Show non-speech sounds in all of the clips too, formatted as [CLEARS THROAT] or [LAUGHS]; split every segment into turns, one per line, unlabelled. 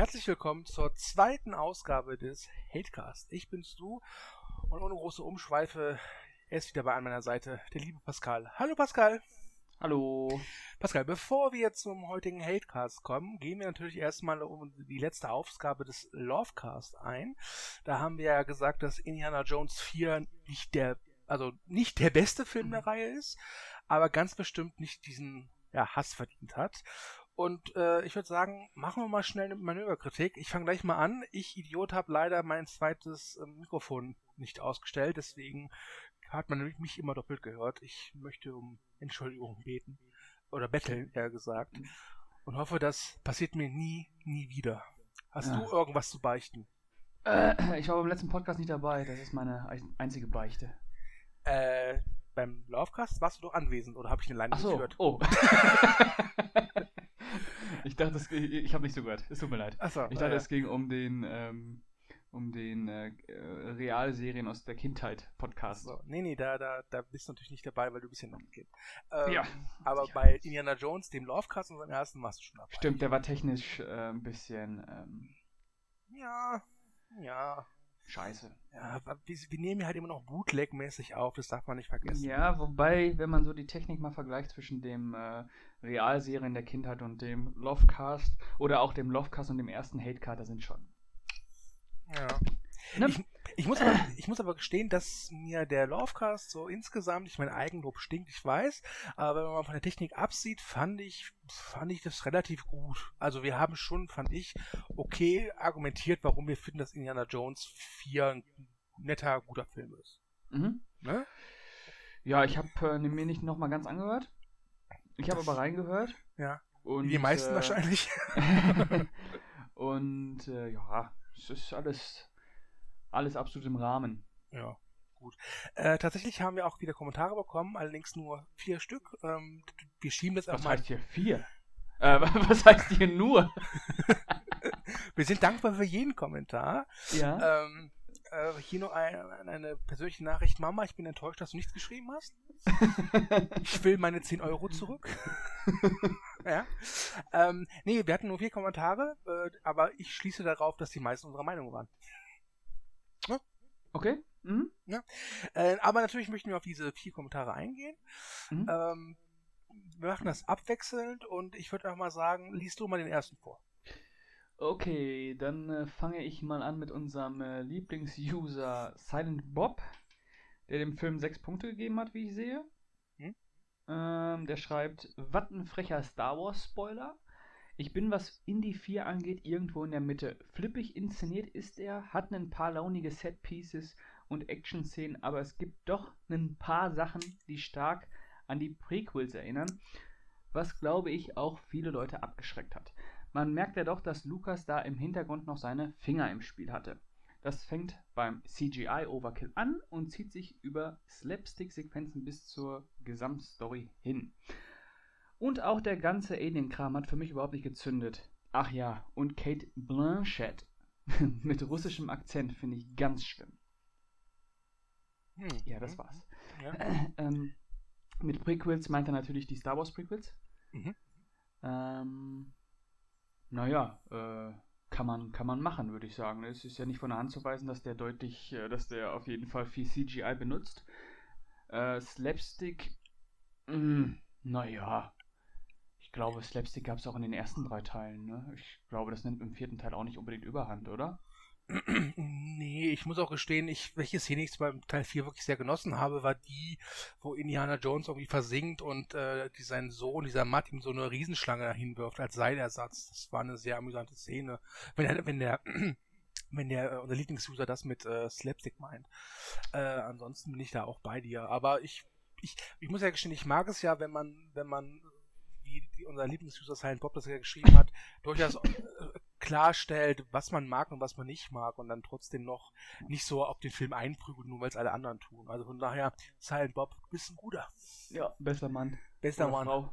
Herzlich willkommen zur zweiten Ausgabe des Hatecast. Ich bin's du und ohne große Umschweife, er ist wieder bei an meiner Seite, der liebe Pascal. Hallo Pascal.
Hallo.
Pascal, bevor wir zum heutigen Hatecast kommen, gehen wir natürlich erstmal um die letzte Ausgabe des Lovecast ein. Da haben wir ja gesagt, dass Indiana Jones 4 nicht der, also nicht der beste Film der Reihe ist, aber ganz bestimmt nicht diesen ja, Hass verdient hat. Und äh, ich würde sagen, machen wir mal schnell eine Manöverkritik. Ich fange gleich mal an. Ich, Idiot, habe leider mein zweites äh, Mikrofon nicht ausgestellt, deswegen hat man mich immer doppelt gehört. Ich möchte um Entschuldigung beten. Oder betteln, eher gesagt. Und hoffe, das passiert mir nie, nie wieder. Hast ja. du irgendwas zu beichten?
Äh, ich war beim letzten Podcast nicht dabei. Das ist meine einzige Beichte.
Äh, beim Lovecast warst du doch anwesend oder habe ich eine Leine
Ach so.
geführt?
Oh. [LAUGHS] ich dachte, das, ich, ich habe nicht so gehört. Es tut mir leid.
So,
ich dachte, ja. es ging um den, ähm, um den äh, Realserien aus der Kindheit Podcast.
So, nee, nee, da, da, da bist du natürlich nicht dabei, weil du bist ja noch ein Kind. Ähm,
ja.
Aber ja. bei Indiana Jones, dem Lovecast, unserem ersten, warst du schon dabei.
Stimmt, der war technisch äh, ein bisschen. Ähm,
ja, ja.
Scheiße.
Ja, wir, wir nehmen halt immer noch Bootleg-mäßig auf, das darf man nicht vergessen.
Ja, wobei, wenn man so die Technik mal vergleicht zwischen dem äh, Realserien der Kindheit und dem Lovecast oder auch dem Lovecast und dem ersten Hatecard, da sind schon.
Ja. Ne? Ich, ich, muss aber, ich muss aber gestehen, dass mir der Lovecast so insgesamt, ich mein Eigenlob stinkt, ich weiß, aber wenn man von der Technik absieht, fand ich, fand ich das relativ gut. Also wir haben schon, fand ich, okay argumentiert, warum wir finden, dass Indiana Jones 4 ein netter, guter Film ist.
Mhm. Ne? Ja, ich habe äh, mir nicht nochmal ganz angehört. Ich habe aber reingehört.
Ja. Und, die meisten äh, wahrscheinlich. [LAUGHS] [LAUGHS]
und äh, ja, es ist alles alles absolut im Rahmen.
Ja, gut. Äh, tatsächlich haben wir auch wieder Kommentare bekommen, allerdings nur vier Stück. Ähm, wir schieben das
Was heißt hier vier? Äh, [LAUGHS] was heißt hier nur? [LAUGHS]
wir sind dankbar für jeden Kommentar.
Ja.
Ähm, äh, hier noch ein, eine persönliche Nachricht. Mama, ich bin enttäuscht, dass du nichts geschrieben hast. [LAUGHS] ich will meine 10 Euro zurück. ja. Ähm, nee, wir hatten nur vier Kommentare, äh, aber ich schließe darauf, dass die meisten unserer Meinung waren.
Okay. Mhm.
Ja. Äh, aber natürlich möchten wir auf diese vier Kommentare eingehen. Mhm. Ähm, wir machen das abwechselnd und ich würde auch mal sagen, liest du mal den ersten vor.
Okay, dann äh, fange ich mal an mit unserem äh, Lieblingsuser Silent Bob, der dem Film sechs Punkte gegeben hat, wie ich sehe. Hm? Ähm, der schreibt, was ein frecher Star Wars Spoiler. Ich bin, was Indie 4 angeht, irgendwo in der Mitte. Flippig inszeniert ist er, hat ein paar launige Set-Pieces und Action-Szenen, aber es gibt doch ein paar Sachen, die stark an die Prequels erinnern, was glaube ich auch viele Leute abgeschreckt hat. Man merkt ja doch, dass Lucas da im Hintergrund noch seine Finger im Spiel hatte. Das fängt beim CGI-Overkill an und zieht sich über Slapstick-Sequenzen bis zur Gesamtstory hin. Und auch der ganze Alien-Kram hat für mich überhaupt nicht gezündet. Ach ja, und Kate Blanchett [LAUGHS] mit russischem Akzent finde ich ganz schlimm. Hm. Ja, das war's. Ja. Äh, ähm, mit Prequels meint er natürlich die Star Wars Prequels. Mhm. Ähm, naja, äh, kann man, kann man machen, würde ich sagen. Es ist ja nicht von der Hand zu weisen, dass der deutlich, äh, dass der auf jeden Fall viel CGI benutzt. Äh, Slapstick, mm, naja, ich glaube, Slapstick gab es auch in den ersten drei Teilen. Ne? Ich glaube, das nimmt im vierten Teil auch nicht unbedingt überhand, oder? [CLEARS THROAT]
Nee, ich muss auch gestehen, ich, welche Szene ich beim Teil 4 wirklich sehr genossen habe, war die, wo Indiana Jones irgendwie versinkt und äh, die, sein Sohn, dieser Matt, ihm so eine Riesenschlange hinwirft als Seilersatz. Das war eine sehr amüsante Szene. Wenn der, wenn der, [CLEARS THROAT] wenn der, unser Lieblingsuser das mit äh, Slapstick meint. Äh, ansonsten bin ich da auch bei dir. Aber ich, ich, ich muss ja gestehen, ich mag es ja, wenn man, wenn man unser Lieblingsuser Silent Bob das ja geschrieben hat, durchaus äh, klarstellt, was man mag und was man nicht mag und dann trotzdem noch nicht so auf den Film einprügelt, nur weil es alle anderen tun. Also von daher, Silent Bob, bist ein guter.
Ja, besser Mann.
Bester Mann. Frau.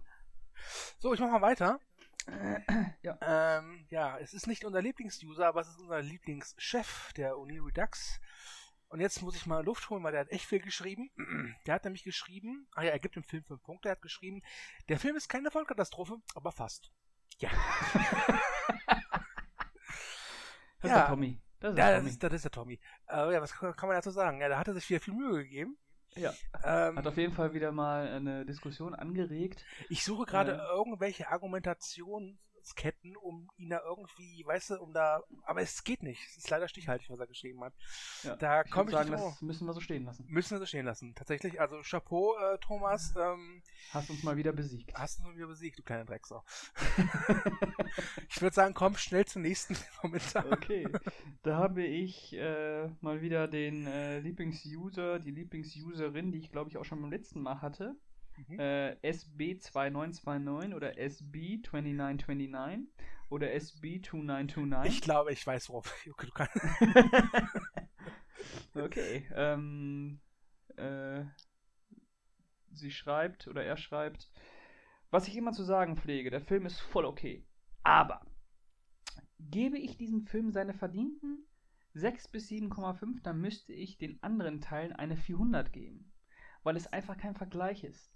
So, ich mach mal weiter. [CLEARS THROAT]
ja.
Ähm, ja, es ist nicht unser Lieblingsuser, aber es ist unser Lieblingschef der Uni Redux. Und jetzt muss ich mal Luft holen, weil der hat echt viel geschrieben. [CLEARS THROAT] Der hat nämlich geschrieben, ah ja, er gibt dem Film fünf Punkte, er hat geschrieben, der Film ist keine Vollkatastrophe, aber fast. Ja. [LAUGHS]
Das
ja.
ist der Tommy.
Das ist, ja, das ist, das ist der Tommy. Äh, ja, was kann man dazu sagen? Ja, da hat er sich wieder viel Mühe gegeben.
Ja. Ähm, Hat auf jeden Fall wieder mal eine Diskussion angeregt.
Ich suche gerade äh, irgendwelche Argumentationen Ketten, um ihn da irgendwie, weißt du, um da. Aber es geht nicht. Es ist leider stichhaltig, was er geschrieben hat.
Ja, da komme ich sagen, nicht das müssen wir so stehen lassen.
Müssen wir so stehen lassen. Tatsächlich, also Chapeau, äh, Thomas. Ähm,
hast uns mal wieder besiegt.
Hast uns mal wieder besiegt, du kleine Drecksau. [LAUGHS] ich würde sagen, komm schnell zum nächsten [LAUGHS] Kommentar.
Okay. Da habe ich äh, mal wieder den äh, Lieblingsuser, die Lieblingsuserin, die ich glaube ich auch schon beim letzten Mal hatte. Mhm. Äh, SB2929 oder SB2929 oder SB2929.
Ich glaube, ich weiß, worauf [LAUGHS] du kannst. [LAUGHS]
okay. Ähm, äh, sie schreibt oder er schreibt, was ich immer zu sagen pflege, der Film ist voll okay. Aber gebe ich diesem Film seine verdienten 6 bis 7,5, dann müsste ich den anderen Teilen eine 400 geben, weil es einfach kein Vergleich ist.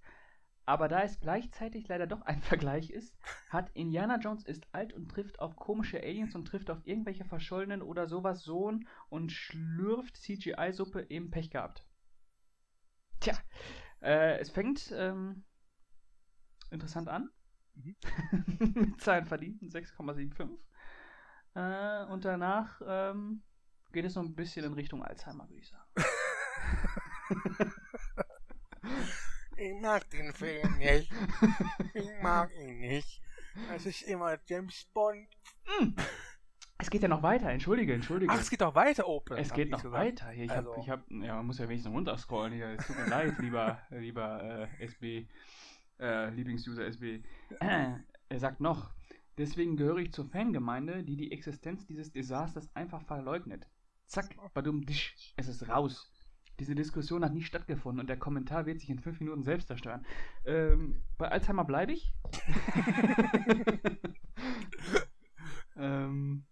Aber da es gleichzeitig leider doch ein [LAUGHS] Vergleich ist, hat Indiana Jones ist alt und trifft auf komische Aliens und trifft auf irgendwelche Verschollenen oder sowas Sohn und schlürft CGI-Suppe eben Pech gehabt. Tja, äh, es fängt ähm, interessant an. Mhm. [LAUGHS] Mit seinen verdienten 6,75. Äh, und danach ähm, geht es noch ein bisschen in Richtung Alzheimer, würde ich sagen. [LAUGHS]
Ich mag den Film nicht. Ich mag ihn nicht. Es ist immer James Bond.
Hm. Es geht ja noch weiter, entschuldige, entschuldige.
Ach, es geht noch weiter, Open.
Es geht noch weiter. Hier, ich also. hab, ich hab, ja, man muss ja wenigstens runterscrollen hier. Es tut mir leid, lieber, lieber äh, SB, äh, Lieblingsuser SB. Äh, er sagt noch, deswegen gehöre ich zur Fangemeinde, die die Existenz dieses Desasters einfach verleugnet. Zack, badum, disch, es ist raus. Diese Diskussion hat nie stattgefunden und der Kommentar wird sich in fünf Minuten selbst zerstören. Ähm, bei Alzheimer bleibe ich. [LAUGHS] ähm,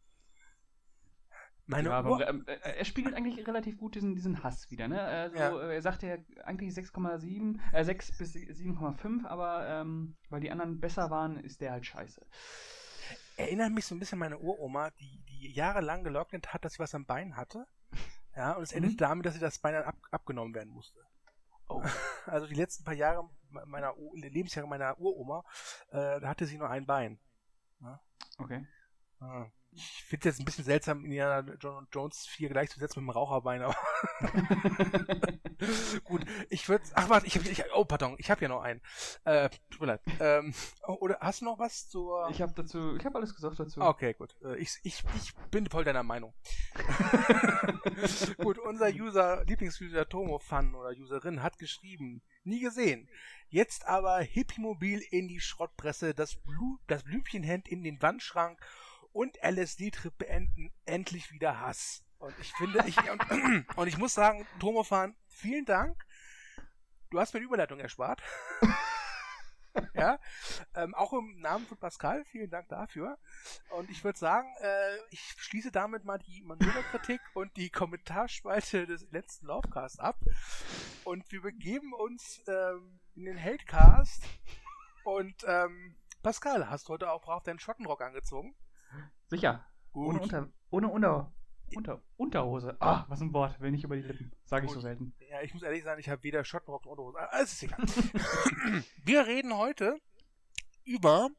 Meine ja, aber, äh, er spiegelt eigentlich relativ gut diesen, diesen Hass wieder. Ne? Also, ja. Er sagte ja eigentlich 6,7, äh, 6 bis 7,5, aber ähm, weil die anderen besser waren, ist der halt scheiße.
Erinnert mich so ein bisschen an meine Uroma, die, die jahrelang geleugnet hat, dass sie was am Bein hatte. Ja, und es endete mhm. damit, dass sie das Bein ab, abgenommen werden musste. Oh. [LAUGHS] Also die letzten paar Jahre meiner Lebensjahre meiner Uroma, äh, da hatte sie nur ein Bein.
Ja? Okay.
Ah. Ich finde es jetzt ein bisschen seltsam, Indiana Jones 4 gleichzusetzen mit dem Raucherbein, aber [LAUGHS] gut, ich würde, ach warte, ich, ich, oh pardon, ich habe ja noch einen. Äh, tut mir leid. Ähm, oder hast du noch was zur?
Ich habe dazu, ich habe alles gesagt dazu.
Okay, gut. Äh, ich, ich, ich bin voll deiner Meinung. [LAUGHS] gut, unser User, Lieblingsuser Tomo Fan oder Userin hat geschrieben, nie gesehen. Jetzt aber Hippie-Mobil in die Schrottpresse, das, Blu das Blümchenhemd in den Wandschrank und LSD-Trip beenden, endlich wieder Hass. Und ich finde, ich, und, [CLEARS THROAT] und ich muss sagen, Tomofan, vielen Dank. Du hast mir die Überleitung erspart. [LAUGHS] ja, ähm, auch im Namen von Pascal, vielen Dank dafür. Und ich würde sagen, äh, ich schließe damit mal die Manöverkritik und die Kommentarspalte des letzten Laufcasts ab. Und wir begeben uns ähm, in den Heldcast. Und ähm, Pascal, hast du heute auch brav deinen Schottenrock angezogen?
Sicher. Gut. Ohne, unter, ohne unter, unter, Unterhose. Ah, was ein Wort, will nicht über die Lippen. Sage ich so selten.
Ja, ich muss ehrlich sagen, ich habe weder Schottenrock noch Unterhose. Ah, ist egal. [LAUGHS] Wir reden heute über.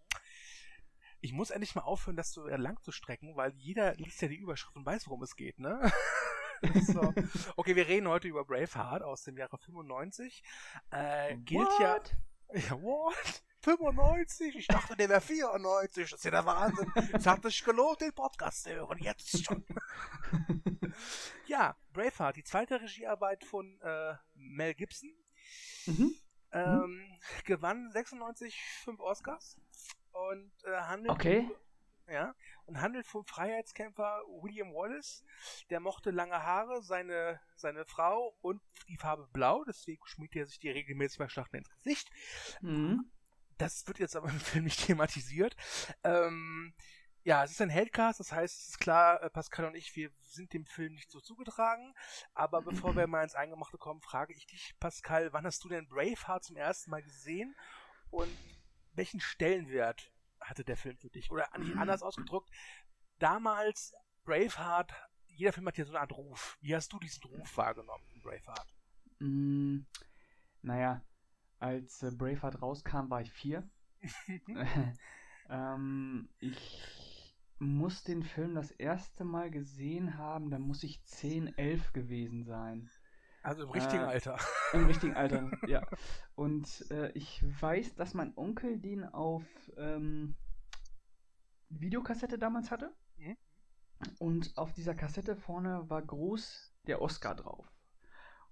Ich muss endlich mal aufhören, das so lang zu strecken, weil jeder liest ja die Überschrift und weiß, worum es geht, ne? [LAUGHS] so. Okay, wir reden heute über Braveheart aus dem Jahre 95. Äh, gilt what? ja. Ja, what? 95? Ich dachte, der wäre 94. Das ist ja der Wahnsinn. Es hat sich gelohnt, den Podcast zu hören. Jetzt schon. [LAUGHS] ja, Braveheart, die zweite Regiearbeit von äh, Mel Gibson. Mhm. Ähm, mhm. Gewann 96 fünf Oscars und äh, handelt
okay.
Ja und handelt vom Freiheitskämpfer William Wallace. Der mochte lange Haare, seine seine Frau und die Farbe Blau. Deswegen schmiert er sich die regelmäßig bei Schlachten ins Gesicht. Mhm. Das wird jetzt aber [LAUGHS] im Film nicht thematisiert. Ähm, ja, es ist ein Heldcast, das heißt, es ist klar, äh, Pascal und ich, wir sind dem Film nicht so zugetragen. Aber [CLEARS THROAT] bevor wir mal ins Eingemachte kommen, frage ich dich, Pascal, wann hast du denn Braveheart zum ersten Mal gesehen? Und welchen Stellenwert hatte der Film für dich? Oder anders ausgedrückt, damals Braveheart, jeder Film hat ja so eine Art Ruf. Wie hast du diesen Ruf wahrgenommen in Braveheart?
Mm, naja, als äh, Braveheart rauskam, war ich vier. [LAUGHS] [LAUGHS] ähm, ich muss den Film das erste Mal gesehen haben, da muss ich 10, 11 gewesen sein.
Also im richtigen äh, Alter. [LAUGHS]
Im richtigen Alter, ja. Und äh, ich weiß, dass mein Onkel den auf ähm, Videokassette damals hatte. Mhm. Und auf dieser Kassette vorne war groß der Oscar drauf.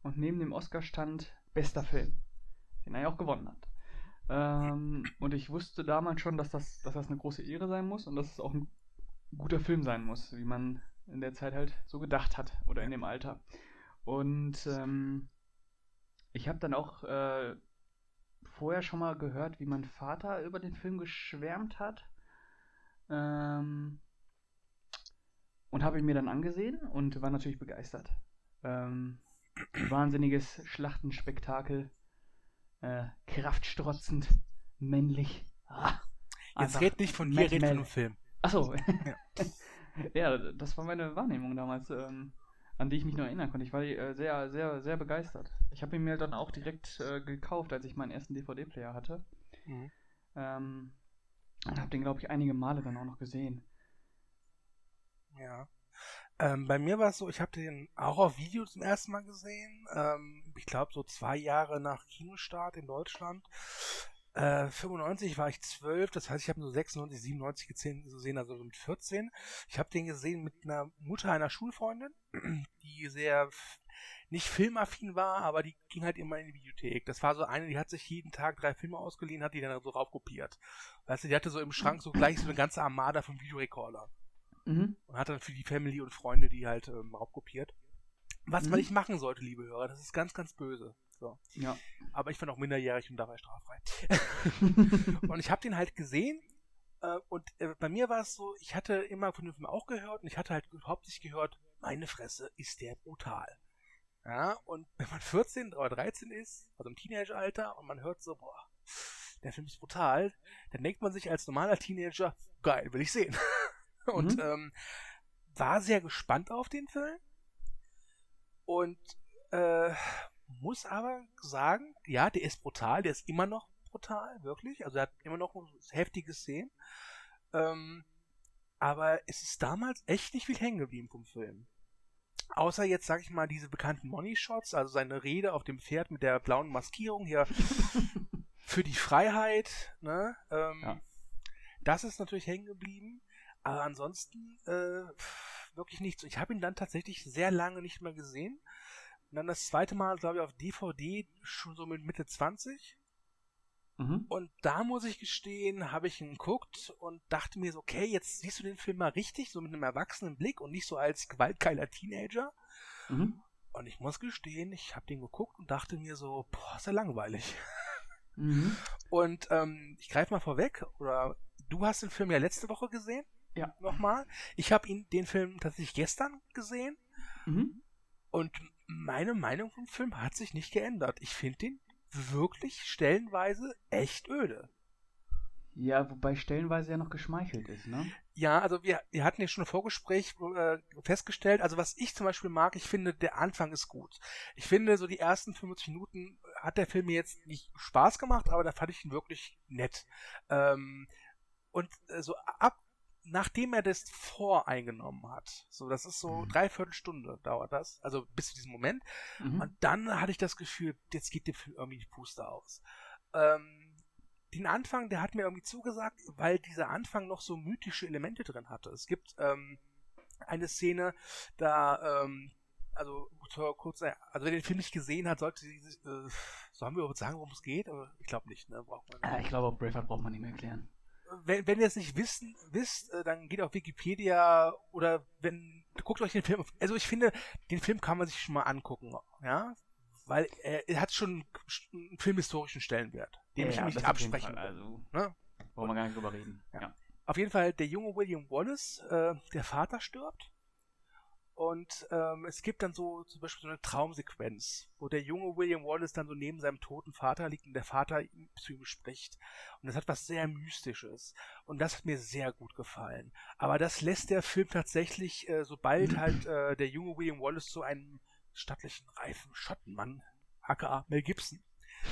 Und neben dem Oscar stand bester Film, den er ja auch gewonnen hat. Ähm, und ich wusste damals schon, dass das, dass das eine große Ehre sein muss und dass es auch ein guter Film sein muss, wie man in der Zeit halt so gedacht hat oder in dem Alter. Und ähm, ich habe dann auch äh, vorher schon mal gehört, wie mein Vater über den Film geschwärmt hat. Ähm, und habe ihn mir dann angesehen und war natürlich begeistert. Ähm, wahnsinniges Schlachtenspektakel. Äh, kraftstrotzend, männlich.
Ah, Jetzt red nicht von mir, red von dem Film.
Achso. Ja. [LAUGHS] ja, das war meine Wahrnehmung damals, ähm, an die ich mich noch erinnern konnte. Ich war äh, sehr, sehr, sehr begeistert. Ich habe ihn mir dann auch direkt äh, gekauft, als ich meinen ersten DVD-Player hatte. Mhm. Ähm, und habe den, glaube ich, einige Male dann auch noch gesehen.
Ja. Ähm, bei mir war es so, ich habe den auch auf Video zum ersten Mal gesehen. Ähm, ich glaube, so zwei Jahre nach Kinostart in Deutschland. Äh, 95 war ich 12, das heißt, ich habe nur 96, 97 gesehen, also mit 14. Ich habe den gesehen mit einer Mutter einer Schulfreundin, [CLEARS THROAT] die sehr nicht filmaffin war, aber die ging halt immer in die Bibliothek. Das war so eine, die hat sich jeden Tag drei Filme ausgeliehen, hat die dann so raufkopiert. Weißt du, die hatte so im Schrank so gleich so eine ganze Armada von Videorekorder. Mhm. Und hat dann für die Family und Freunde die halt ähm, raufkopiert. Was mhm. man nicht machen sollte, liebe Hörer, das ist ganz, ganz böse. So.
Ja.
Aber ich war noch minderjährig und dabei straffrei. [LAUGHS] und ich habe den halt gesehen äh, und äh, bei mir war es so, ich hatte immer von dem Film auch gehört und ich hatte halt hauptsächlich gehört, meine Fresse, ist der brutal. Ja, und [LAUGHS] wenn man 14 oder 13 ist, also im Teenageralter, und man hört so, boah, der Film ist brutal, dann denkt man sich als normaler Teenager, geil, will ich sehen. [LAUGHS] und mhm. ähm, war sehr gespannt auf den Film. Und äh, muss aber sagen, ja, der ist brutal, der ist immer noch brutal, wirklich. Also er hat immer noch heftige Szenen. Ähm, aber es ist damals echt nicht viel hängen geblieben vom Film. Außer jetzt, sag ich mal, diese bekannten Money-Shots, also seine Rede auf dem Pferd mit der blauen Maskierung hier [LAUGHS] für die Freiheit, ne? Ähm, ja. Das ist natürlich hängen geblieben. Aber ansonsten äh, wirklich nichts. Ich habe ihn dann tatsächlich sehr lange nicht mehr gesehen. Und dann das zweite Mal, glaube ich, auf DVD schon so mit Mitte 20. Mhm. Und da muss ich gestehen, habe ich ihn geguckt und dachte mir so, okay, jetzt siehst du den Film mal richtig, so mit einem erwachsenen Blick und nicht so als gewaltgeiler Teenager. Mhm. Und ich muss gestehen, ich habe den geguckt und dachte mir so, boah, ist ja langweilig. Mhm. [LAUGHS] Und ähm, ich greife mal vorweg, oder du hast den Film ja letzte Woche gesehen.
Ja.
Nochmal. Ich habe ihn den Film tatsächlich gestern gesehen. Mhm. Und meine Meinung vom Film hat sich nicht geändert. Ich finde den wirklich stellenweise echt öde.
Ja, wobei stellenweise ja noch geschmeichelt ist, ne?
Ja, also wir, wir hatten ja schon im Vorgespräch äh, festgestellt, also was ich zum Beispiel mag, ich finde, der Anfang ist gut. Ich finde, so die ersten 50 Minuten hat der Film mir jetzt nicht Spaß gemacht, aber da fand ich ihn wirklich nett. Ähm, und äh, so ab nachdem er das voreingenommen hat. So, das ist so mhm. dreiviertel Stunde dauert das, also bis zu diesem Moment. Mhm. Und dann hatte ich das Gefühl, jetzt geht dem Film irgendwie die Puste aus. Ähm, den Anfang, der hat mir irgendwie zugesagt, weil dieser Anfang noch so mythische Elemente drin hatte. Es gibt ähm, eine Szene, da, ähm, also kurz, also wer den Film nicht gesehen hat, sollte sie, äh, sollen wir überhaupt sagen, worum es geht? Aber ich glaube nicht, ne?
Braucht man nicht. Ah, ich glaube, Braveheart braucht man nicht mehr erklären
wenn, wenn ihr es nicht wissen, wisst, äh, dann geht auf Wikipedia oder wenn, guckt euch den Film, also ich finde, den Film kann man sich schon mal angucken, ja, weil er, er hat schon einen filmhistorischen Stellenwert, den ja, ich ja, nicht absprechen
Fall, Also, ne? Wollen wir gar nicht drüber reden. Ja.
Auf jeden Fall, der junge William Wallace, äh, der Vater stirbt Und ähm, es gibt dann so zum Beispiel so eine Traumsequenz, wo der junge William Wallace dann so neben seinem toten Vater liegt und der Vater zu ihm spricht. Und das hat was sehr Mystisches. Und das hat mir sehr gut gefallen. Aber das lässt der Film tatsächlich, äh, sobald halt äh, der junge William Wallace zu einem stattlichen, reifen Schottenmann, aka Mel Gibson,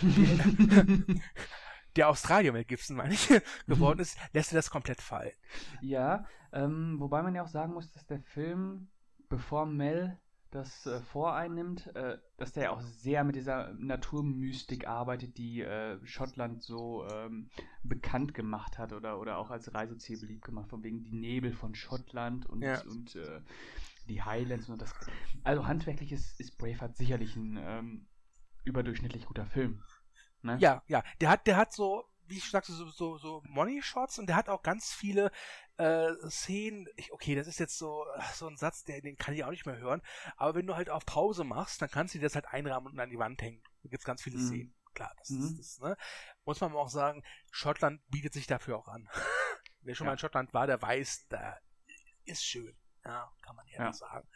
[LAUGHS] der Australier Mel Gibson, meine ich, [LAUGHS] geworden ist, lässt er das komplett fallen.
Ja, ähm, wobei man ja auch sagen muss, dass der Film, bevor Mel das äh, voreinnimmt, äh, dass der auch sehr mit dieser Naturmystik arbeitet, die äh, Schottland so ähm, bekannt gemacht hat oder, oder auch als Reiseziel beliebt gemacht, von wegen die Nebel von Schottland und, ja. und äh, die Highlands und das. Also handwerklich ist, ist Braveheart sicherlich ein ähm, überdurchschnittlich guter Film.
Ne? Ja, ja. Der hat, der hat so, wie ich sagte, so, so, so Money-Shots und der hat auch ganz viele äh, Szenen. Ich, okay, das ist jetzt so, so ein Satz, der, den kann ich auch nicht mehr hören. Aber wenn du halt auf Pause machst, dann kannst du dir das halt einrahmen und an die Wand hängen. Da gibt's ganz viele mhm. Szenen. Klar, das mhm. ist, das, ne? Muss man auch sagen, Schottland bietet sich dafür auch an. [LAUGHS] Wer schon ja. mal in Schottland war, der weiß, da ist schön. Ja, kann man ja, ja. sagen.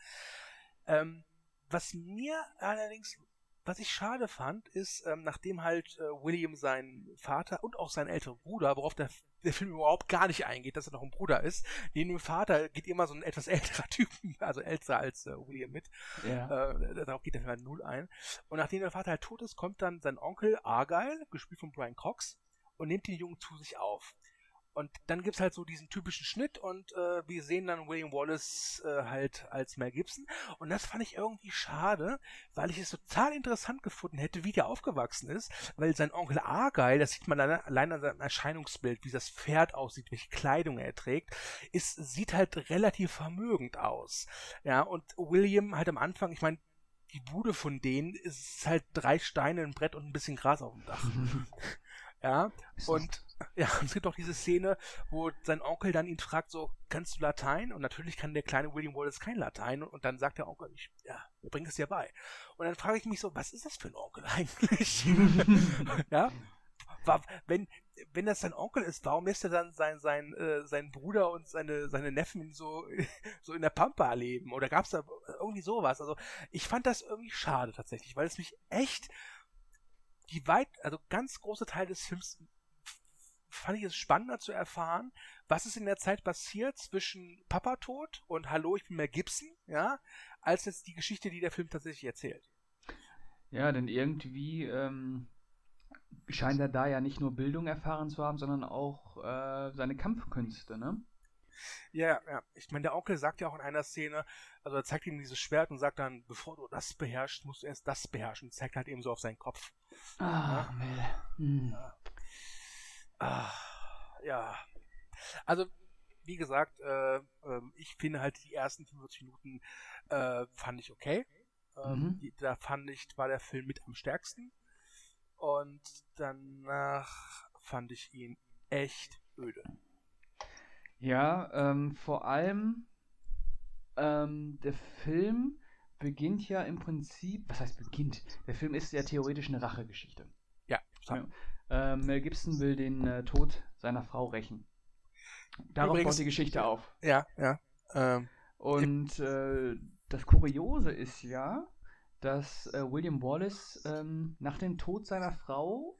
Ähm, was mir allerdings was ich schade fand, ist, ähm, nachdem halt äh, William seinen Vater und auch seinen älteren Bruder, worauf der, der Film überhaupt gar nicht eingeht, dass er noch ein Bruder ist, neben dem Vater geht immer so ein etwas [LAUGHS] älterer Typ, also älter als äh, William mit. Ja. Äh, darauf geht der Film halt null ein. Und nachdem der Vater halt tot ist, kommt dann sein Onkel Argyle, gespielt von Brian Cox, und nimmt den Jungen zu sich auf. Und dann gibt's halt so diesen typischen Schnitt und äh, wir sehen dann William Wallace äh, halt als Mel Gibson. Und das fand ich irgendwie schade, weil ich es total interessant gefunden hätte, wie der aufgewachsen ist, weil sein Onkel Argyle, das sieht man allein an seinem Erscheinungsbild, wie das Pferd aussieht, welche Kleidung er trägt, ist, sieht halt relativ vermögend aus. Ja, und William halt am Anfang, ich meine, die Bude von denen ist halt drei Steine, ein Brett und ein bisschen Gras auf dem Dach. [LAUGHS] [LAUGHS] ja, und ja, es gibt auch diese Szene, wo sein Onkel dann ihn fragt, so, kannst du Latein? Und natürlich kann der kleine William Wallace kein Latein. Und dann sagt der Onkel, ich, ja, wir bringen es dir bei. Und dann frage ich mich so, was ist das für ein Onkel eigentlich? [LAUGHS] [LAUGHS] ja, wenn, wenn das sein Onkel ist, warum lässt er dann sein, sein, äh, seinen Bruder und seine, seine Neffen so, so in der Pampa leben? Oder gab es da irgendwie sowas? Also, ich fand das irgendwie schade tatsächlich, weil es mich echt die weit, also ganz große Teil des Films fand ich es spannender zu erfahren, was ist in der Zeit passiert zwischen Papa Tod und Hallo, ich bin Mel Gibson, ja, als jetzt die Geschichte, die der Film tatsächlich erzählt.
Ja, denn irgendwie ähm, scheint er da ja nicht nur Bildung erfahren zu haben, sondern auch äh, seine Kampfkünste, ne?
Ja, ja. Ich meine, der Onkel sagt ja auch in einer Szene, also er zeigt ihm dieses Schwert und sagt dann, bevor du das beherrschst, musst du erst das beherrschen. Zeigt halt eben so auf seinen Kopf.
Ah, ja. Mel. Hm. Ja.
Ah, ja. Also, wie gesagt, äh, äh, ich finde halt die ersten 45 Minuten äh, fand ich okay. Ähm, mhm. da fand ich, war der Film mit am stärksten. Und danach fand ich ihn echt öde.
Ja, ähm, vor allem ähm, der Film beginnt ja im Prinzip, was heißt beginnt? Der Film ist ja theoretisch eine Rachegeschichte.
Ja,
ja. Äh, Mel Gibson will den äh, Tod seiner Frau rächen. Darauf Übrigens, baut die Geschichte auf.
Ja, ja.
Ähm, Und äh, das Kuriose ist ja, dass äh, William Wallace ähm, nach dem Tod seiner Frau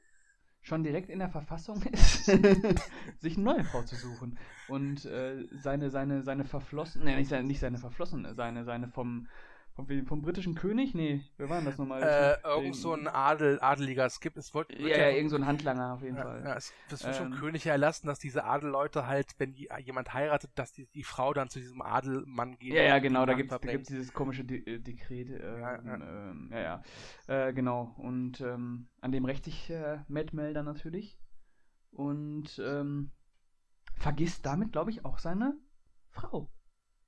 schon direkt in der Verfassung [LAUGHS] ist, sich eine neue Frau zu suchen. Und äh, seine, seine, seine verflossene, nee, nicht seine, nicht seine verflossene, seine, seine vom, vom, vom britischen König? Nee, wer war denn das nochmal?
Äh, irgend so ein Adel, Adeliger. Es gibt, es wird,
ja, ja, ja, irgend so ein Handlanger auf jeden
ja,
Fall.
Ja, es, es wird ähm, vom König erlassen, dass diese Adelleute halt, wenn die, jemand heiratet, dass die, die Frau dann zu diesem Adelmann geht.
Ja, ja, genau, da gibt es dieses komische De äh, Dekret. Äh, ja, ja. Ähm, ja. Äh, genau. Und ähm, an dem rächt sich äh, Matt Melder natürlich. Und ähm, vergisst damit, glaube ich, auch seine Frau.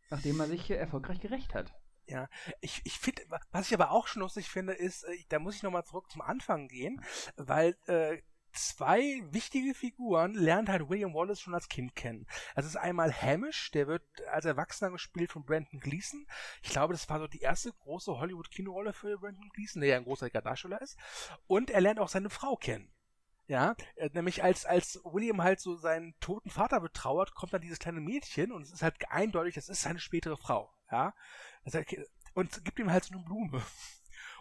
Nachdem er sich erfolgreich gerecht hat.
Ja, ich, ich finde, was ich aber auch schon lustig finde, ist, äh, da muss ich nochmal zurück zum Anfang gehen, weil äh, zwei wichtige Figuren lernt halt William Wallace schon als Kind kennen. Das ist einmal Hamish, der wird als Erwachsener gespielt von Brandon Gleason. Ich glaube, das war so die erste große Hollywood-Kinorolle für Brandon Gleason, der ja ein großer Darsteller ist. Und er lernt auch seine Frau kennen. Ja, äh, nämlich als, als William halt so seinen toten Vater betrauert, kommt dann dieses kleine Mädchen und es ist halt eindeutig, das ist seine spätere Frau. ja, und gibt ihm halt so eine Blume.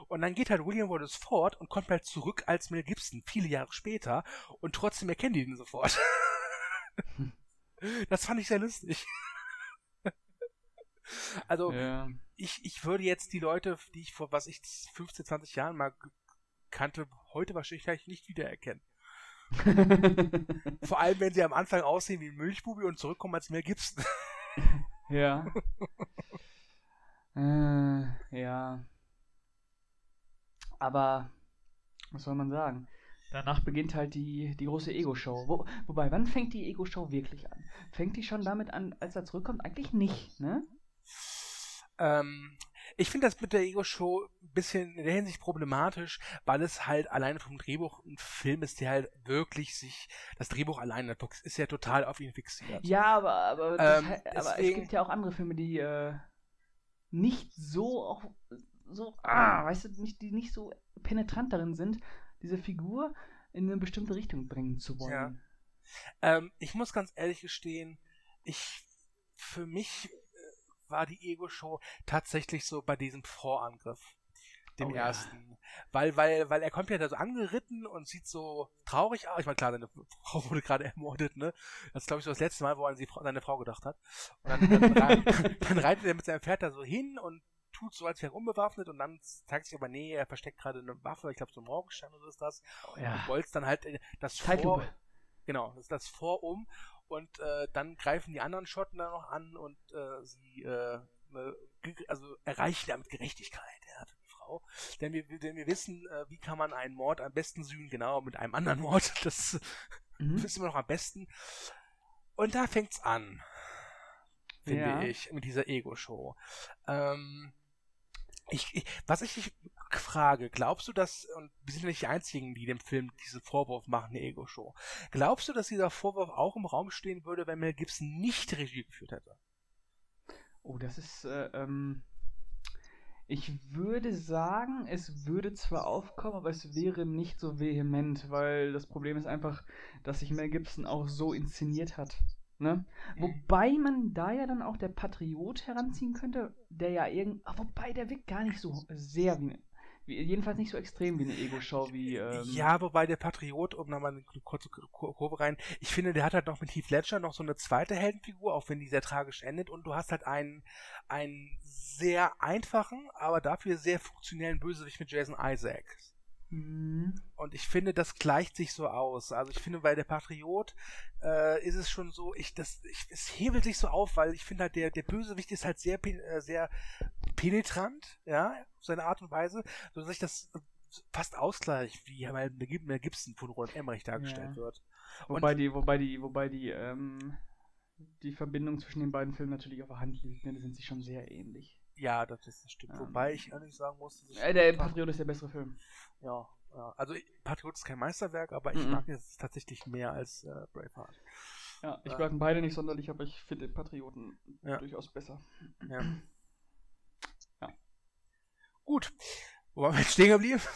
Und dann geht halt William Wallace fort und kommt halt zurück als Mel Gibson, viele Jahre später, und trotzdem erkennen die ihn sofort. [LAUGHS] das fand ich sehr lustig. [LAUGHS] also, ja. ich, ich würde jetzt die Leute, die ich vor, was ich, 15, 20 Jahren mal kannte, heute wahrscheinlich nicht wiedererkennen. [LAUGHS] Vor allem, wenn sie am Anfang aussehen wie ein Milchbubi und zurückkommen als Mel Gibson.
ja. Äh, ja. Aber, was soll man sagen? Danach beginnt halt die, die große Ego-Show. Wo, wobei, wann fängt die Ego-Show wirklich an? Fängt die schon damit an, als er zurückkommt? Eigentlich nicht, ne?
Ähm, ich finde das mit der Ego-Show ein bisschen in der Hinsicht problematisch, weil es halt alleine vom Drehbuch ein Film ist, der halt wirklich sich, das Drehbuch alleine ist ja total auf ihn fixiert.
Ja, aber, aber, ähm, das, aber es gibt ja auch andere Filme, die äh, nicht so auch so, ah, weißt du, nicht, die nicht so penetrant darin sind, diese Figur in eine bestimmte Richtung bringen zu wollen. Ja.
Ähm, ich muss ganz ehrlich gestehen, ich für mich war die Ego-Show tatsächlich so bei diesem Vorangriff. Dem oh, ersten. Ja. Weil, weil, weil er kommt ja da so angeritten und sieht so traurig aus. Ich meine, klar, seine Frau wurde gerade [LAUGHS] ermordet, ne? Das ist, glaube ich, so das letzte Mal, wo er an seine Frau gedacht hat. Und dann, dann, [LAUGHS] dann, [LAUGHS] dann reitet er mit seinem Pferd da so hin und tut so, als wäre er unbewaffnet und dann zeigt sich aber, nee, er versteckt gerade eine Waffe, ich glaube so ein Morgenstern oder so ist das. Oh, ja. Und bolzt dann halt äh, das Vor... Genau, das ist das Vor um und äh, dann greifen die anderen Schotten da noch an und äh, sie äh, äh also erreichen damit Gerechtigkeit, ja, Frau. Denn wir, denn wir wissen, äh, wie kann man einen Mord am besten sühnen, genau, mit einem anderen Mord. [LAUGHS] Das mhm. wissen wir noch am besten. Und da fängt's an, finde ja. ich, mit dieser Ego-Show. Ähm, ich, ich, was ich dich frage, glaubst du, dass, und wir sind nicht die Einzigen, die dem Film diesen Vorwurf machen, eine Ego-Show, glaubst du, dass dieser Vorwurf auch im Raum stehen würde, wenn Mel Gibson nicht Regie geführt hätte?
Oh, das ist, äh, ähm, ich würde sagen, es würde zwar aufkommen, aber es wäre nicht so vehement, weil das Problem ist einfach, dass sich Mel Gibson auch so inszeniert hat. Ne? Wobei man da ja dann auch der Patriot heranziehen könnte, der ja irgend. Wobei der wirkt gar nicht so sehr. Wie, jedenfalls nicht so extrem wie eine Ego-Show wie. Ähm
ja, wobei der Patriot, um nochmal eine kurze Kurve rein, ich finde, der hat halt noch mit Heath Ledger noch so eine zweite Heldenfigur, auch wenn die sehr tragisch endet, und du hast halt einen, einen sehr einfachen, aber dafür sehr funktionellen Bösewicht mit Jason Isaacs. Mhm. Und ich finde, das gleicht sich so aus. Also ich finde, bei der Patriot äh, ist es schon so, ich, das, ich, es hebelt sich so auf, weil ich finde halt, der, der Bösewicht ist halt sehr, äh, sehr penetrant, ja, auf seine Art und Weise, so dass sich das fast ausgleicht, wie halt Mel Gibson von Roland Emmerich dargestellt ja. wird.
Wobei und, die, wobei die, wobei die, ähm, die Verbindung zwischen den beiden Filmen natürlich auf der Hand liegt, ne? Da sind sie schon sehr ähnlich.
Ja, das, ist, das stimmt. Ähm, Wobei ich ehrlich sagen muss,
äh, der Patriot ist der bessere Film.
Ja, ja. also Patriot ist kein Meisterwerk, aber ich mhm. mag es tatsächlich mehr als äh, Braveheart.
Ja, ich mag äh, beide nicht sonderlich, aber ich finde den Patrioten ja. durchaus besser. Ja.
ja. Gut. Wo waren wir jetzt stehen geblieben? [LAUGHS]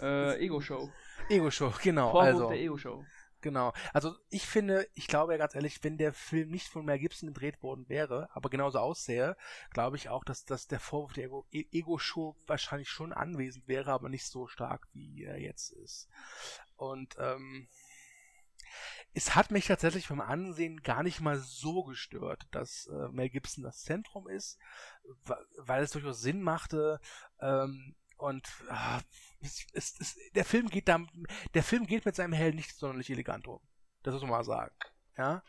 Äh, Ego-Show.
Ego-Show, genau.
Vorwurf also, der Ego-Show.
Genau. Also ich finde, ich glaube ja ganz ehrlich, wenn der Film nicht von Mel Gibson gedreht worden wäre, aber genauso aussähe, glaube ich auch, dass, dass der Vorwurf der e-, Ego-Show wahrscheinlich schon anwesend wäre, aber nicht so stark, wie er jetzt ist. Und ähm, es hat mich tatsächlich beim Ansehen gar nicht mal so gestört, dass äh, Mel Gibson das Zentrum ist, weil es durchaus Sinn machte, ähm, und ah, es, es, es, der Film geht da, der Film geht mit seinem Helden nicht sonderlich elegant um. Das muss man mal sagen. Ja.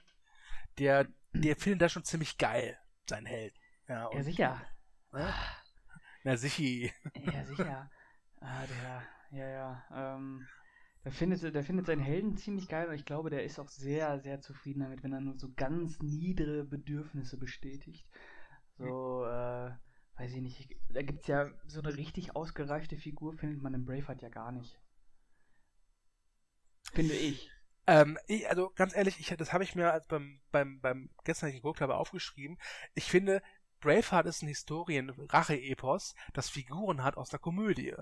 Der, der findet das schon ziemlich geil, sein Held.
Ja, und, ja sicher.
Ne? Na sicher.
Ja, sicher. ah, der, ja, ja. Ähm, der findet, der findet seinen Helden ziemlich geil und ich glaube, der ist auch sehr, sehr zufrieden damit, wenn er nur so ganz niedere Bedürfnisse bestätigt. So, äh, weiß ich nicht, da gibt es ja so eine richtig ausgereifte Figur, findet man in Braveheart ja gar nicht. Finde ich.
Ähm, also ganz ehrlich, ich, das habe ich mir als beim, beim, beim gestern ich geguckt habe aufgeschrieben. Ich finde, Braveheart ist ein Historien-Rache-Epos, das Figuren hat aus der Komödie.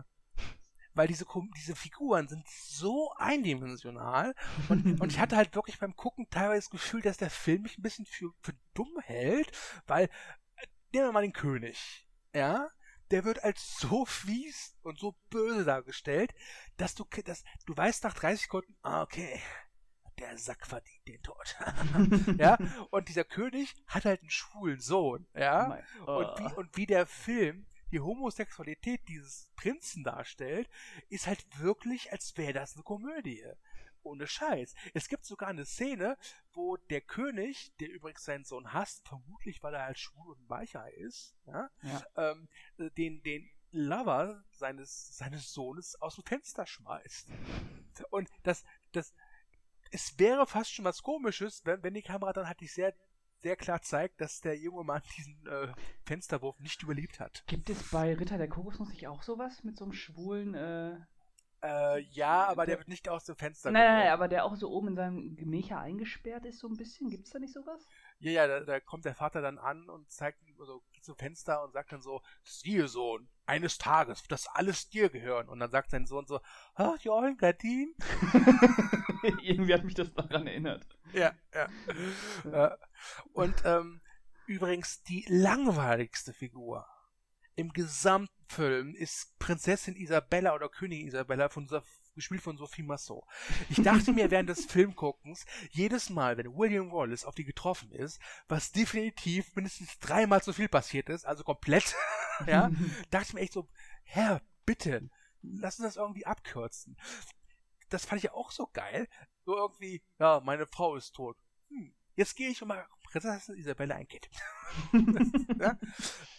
Weil diese, diese Figuren sind so eindimensional und, [LAUGHS] und ich hatte halt wirklich beim Gucken teilweise das Gefühl, dass der Film mich ein bisschen für, für dumm hält, weil nehmen wir mal den König. Ja, der wird als so fies und so böse dargestellt, dass du, dass, du weißt nach 30 Sekunden, ah, okay, der Sack verdient den Tod. [LAUGHS] ja, und dieser König hat halt einen schwulen Sohn, ja, oh. und, wie, und wie der Film die Homosexualität dieses Prinzen darstellt, ist halt wirklich, als wäre das eine Komödie. Ohne Scheiß. Es gibt sogar eine Szene, wo der König, der übrigens seinen Sohn hasst, vermutlich weil er halt schwul und weicher ist, ja, ja. Ähm, den, den Lover seines, seines Sohnes aus dem Fenster schmeißt. Und das, das, es wäre fast schon was komisches, wenn, wenn die Kamera dann halt nicht sehr sehr klar zeigt, dass der junge Mann diesen äh, Fensterwurf nicht überlebt hat.
Gibt es bei Ritter der Kokosnuss nicht auch sowas mit so einem schwulen äh,
äh, ja, aber der, der, wird nicht aus dem Fenster
Nein, nein, nein, aber der auch so oben in seinem Gemächer eingesperrt ist, so ein bisschen. Gibt es da nicht sowas?
Ja, ja, da, da, kommt der Vater dann an und zeigt, also geht zum Fenster und sagt dann so, siehe Sohn, eines Tages wird das alles dir gehören. Und dann sagt sein Sohn so, ach, die ollen Gardinen. [LAUGHS] [LAUGHS]
Irgendwie hat mich das daran erinnert.
Ja, ja. ja. Und ähm, übrigens die langweiligste Figur im gesamten Film ist Prinzessin Isabella oder Königin Isabella von dieser, gespielt von Sophie Massot. Ich dachte mir während des Filmguckens, jedes Mal, wenn William Wallace auf die getroffen ist, was definitiv mindestens dreimal so viel passiert ist, also komplett, [LAUGHS] ja, dachte ich mir echt so, Herr, bitte, lass uns das irgendwie abkürzen. Das fand ich ja auch so geil. So irgendwie, ja, meine Frau ist tot. Hm, jetzt gehe ich mal Prinzessin Isabella ein Kind. [LAUGHS] ja?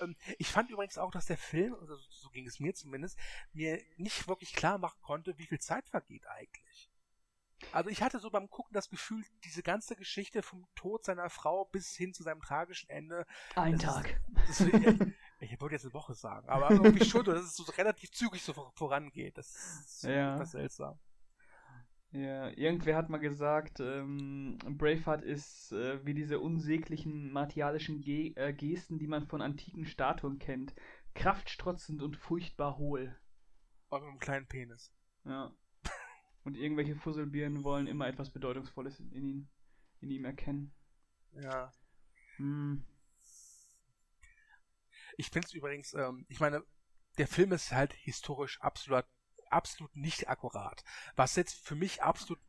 Ähm, ich fand übrigens auch, dass der Film, also so ging es mir zumindest, mir nicht wirklich klar machen konnte, wie viel Zeit vergeht eigentlich. Also ich hatte so beim Gucken das Gefühl, diese ganze Geschichte vom Tod seiner Frau bis hin zu seinem tragischen Ende.
Ein Tag.
Ist, das, [LAUGHS] ich, wollte jetzt eine Woche sagen, aber irgendwie schon, dass es so relativ zügig so vorangeht. Das ist ja. seltsam.
Ja, irgendwer hat mal gesagt, ähm, Braveheart ist äh, wie diese unsäglichen martialischen Ge äh, Gesten, die man von antiken Statuen kennt. Kraftstrotzend und furchtbar hohl.
Und mit einem kleinen Penis.
Ja. Und irgendwelche Fusselbieren wollen immer etwas Bedeutungsvolles in, ihn, in ihm erkennen.
Ja. Hm. Ich finde es übrigens, ähm, ich meine, der Film ist halt historisch absolut absolut nicht akkurat. Was jetzt für mich absolut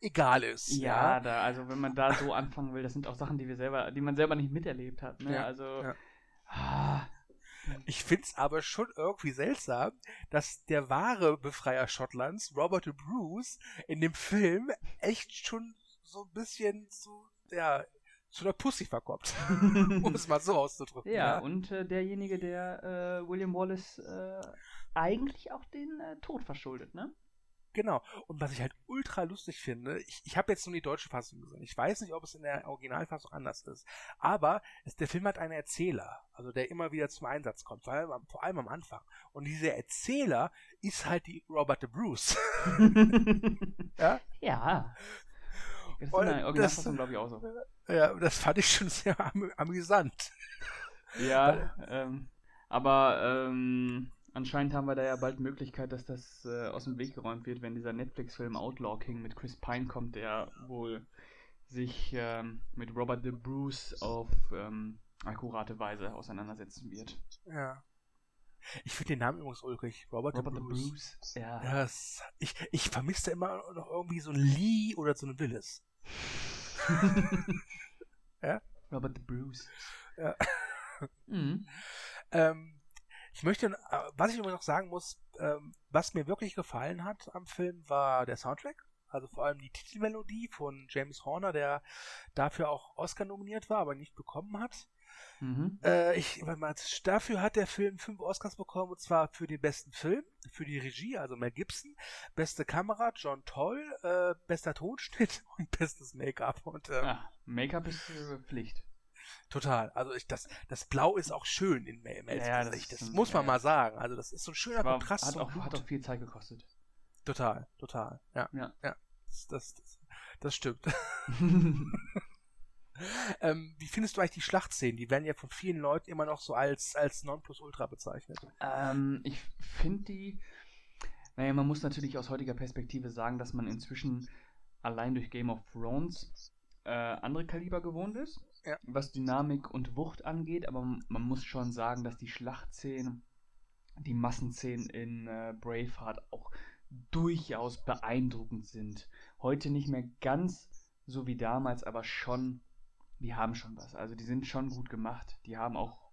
egal ist.
Ja, ja, Da, also wenn man da so [LAUGHS] anfangen will, das sind auch Sachen, die wir selber, die man selber nicht miterlebt hat. Ne? Ja, also ja.
Ah. Ich find's aber schon irgendwie seltsam, dass der wahre Befreier Schottlands, Robert Bruce, in dem Film echt schon so ein bisschen zu, ja, zu einer Pussy verkommt. [LAUGHS] um es mal so auszudrücken.
Ja, ja. und äh, derjenige, der äh, William Wallace äh, eigentlich auch den äh, Tod verschuldet, ne?
Genau. Und was ich halt ultra lustig finde, ich, ich habe jetzt nur die deutsche Fassung gesehen. Ich weiß nicht, ob es in der Originalfassung anders ist. Aber es, der Film hat einen Erzähler, also der immer wieder zum Einsatz kommt, vor allem, vor allem am Anfang. Und dieser Erzähler ist halt die Robert de Bruce. [LAUGHS] [LAUGHS]
ja? Ja.
Das ist in der Originalfassung, glaube ich, auch so. Ja, das fand ich schon sehr am amüsant.
Ja, ähm, aber ähm, Anscheinend haben wir da ja bald Möglichkeit, dass das äh, aus dem Weg geräumt wird, wenn dieser Netflix-Film Outlaw King mit Chris Pine kommt, der wohl sich ähm, mit Robert the Bruce auf ähm, akkurate Weise auseinandersetzen wird.
Ja. Ich finde den Namen übrigens ulkig. Robert, Robert the Bruce. The Bruce.
Ja.
Das, ich, ich vermisse immer noch irgendwie so ein Lee oder so ein Willis.
Ja? Robert the Bruce.
Ja. Mhm. Ähm, ich möchte, äh, was ich immer noch sagen muss, ähm, was mir wirklich gefallen hat am Film, war der Soundtrack. Also vor allem die Titelmelodie von James Horner, der dafür auch Oscar nominiert war, aber nicht bekommen hat. Mhm. Äh, ich, dafür hat der Film fünf Oscars bekommen, und zwar für den besten Film, für die Regie, also Mel Gibson, beste Kamera, John Toll, äh, bester Tonschnitt [LAUGHS] und bestes Make-up. Und, ähm,
ah, Make-up ist äh, Pflicht.
Total. Also ich, das, das Blau ist auch schön in Mel Mels ja. Das, das muss man ja. mal sagen. Also das ist so ein schöner war, Kontrast.
Hat auch, hat auch viel Zeit gekostet.
Total, total. Ja. Ja. ja. Das, das, das, das stimmt. [LAUGHS] [LAUGHS] ähm, wie findest du eigentlich die Schlachtszenen? Die werden ja von vielen Leuten immer noch so als, als Nonplusultra bezeichnet.
Ähm, ich finde die. Naja, man muss natürlich aus heutiger Perspektive sagen, dass man inzwischen allein durch Game of Thrones äh, andere Kaliber gewohnt ist. ja. was Dynamik und Wucht angeht, aber man muss schon sagen, dass die Schlachtszenen, die Massenszenen in äh, Braveheart auch durchaus beeindruckend sind. Heute nicht mehr ganz so wie damals, aber schon, die haben schon was. Also die sind schon gut gemacht. Die haben auch,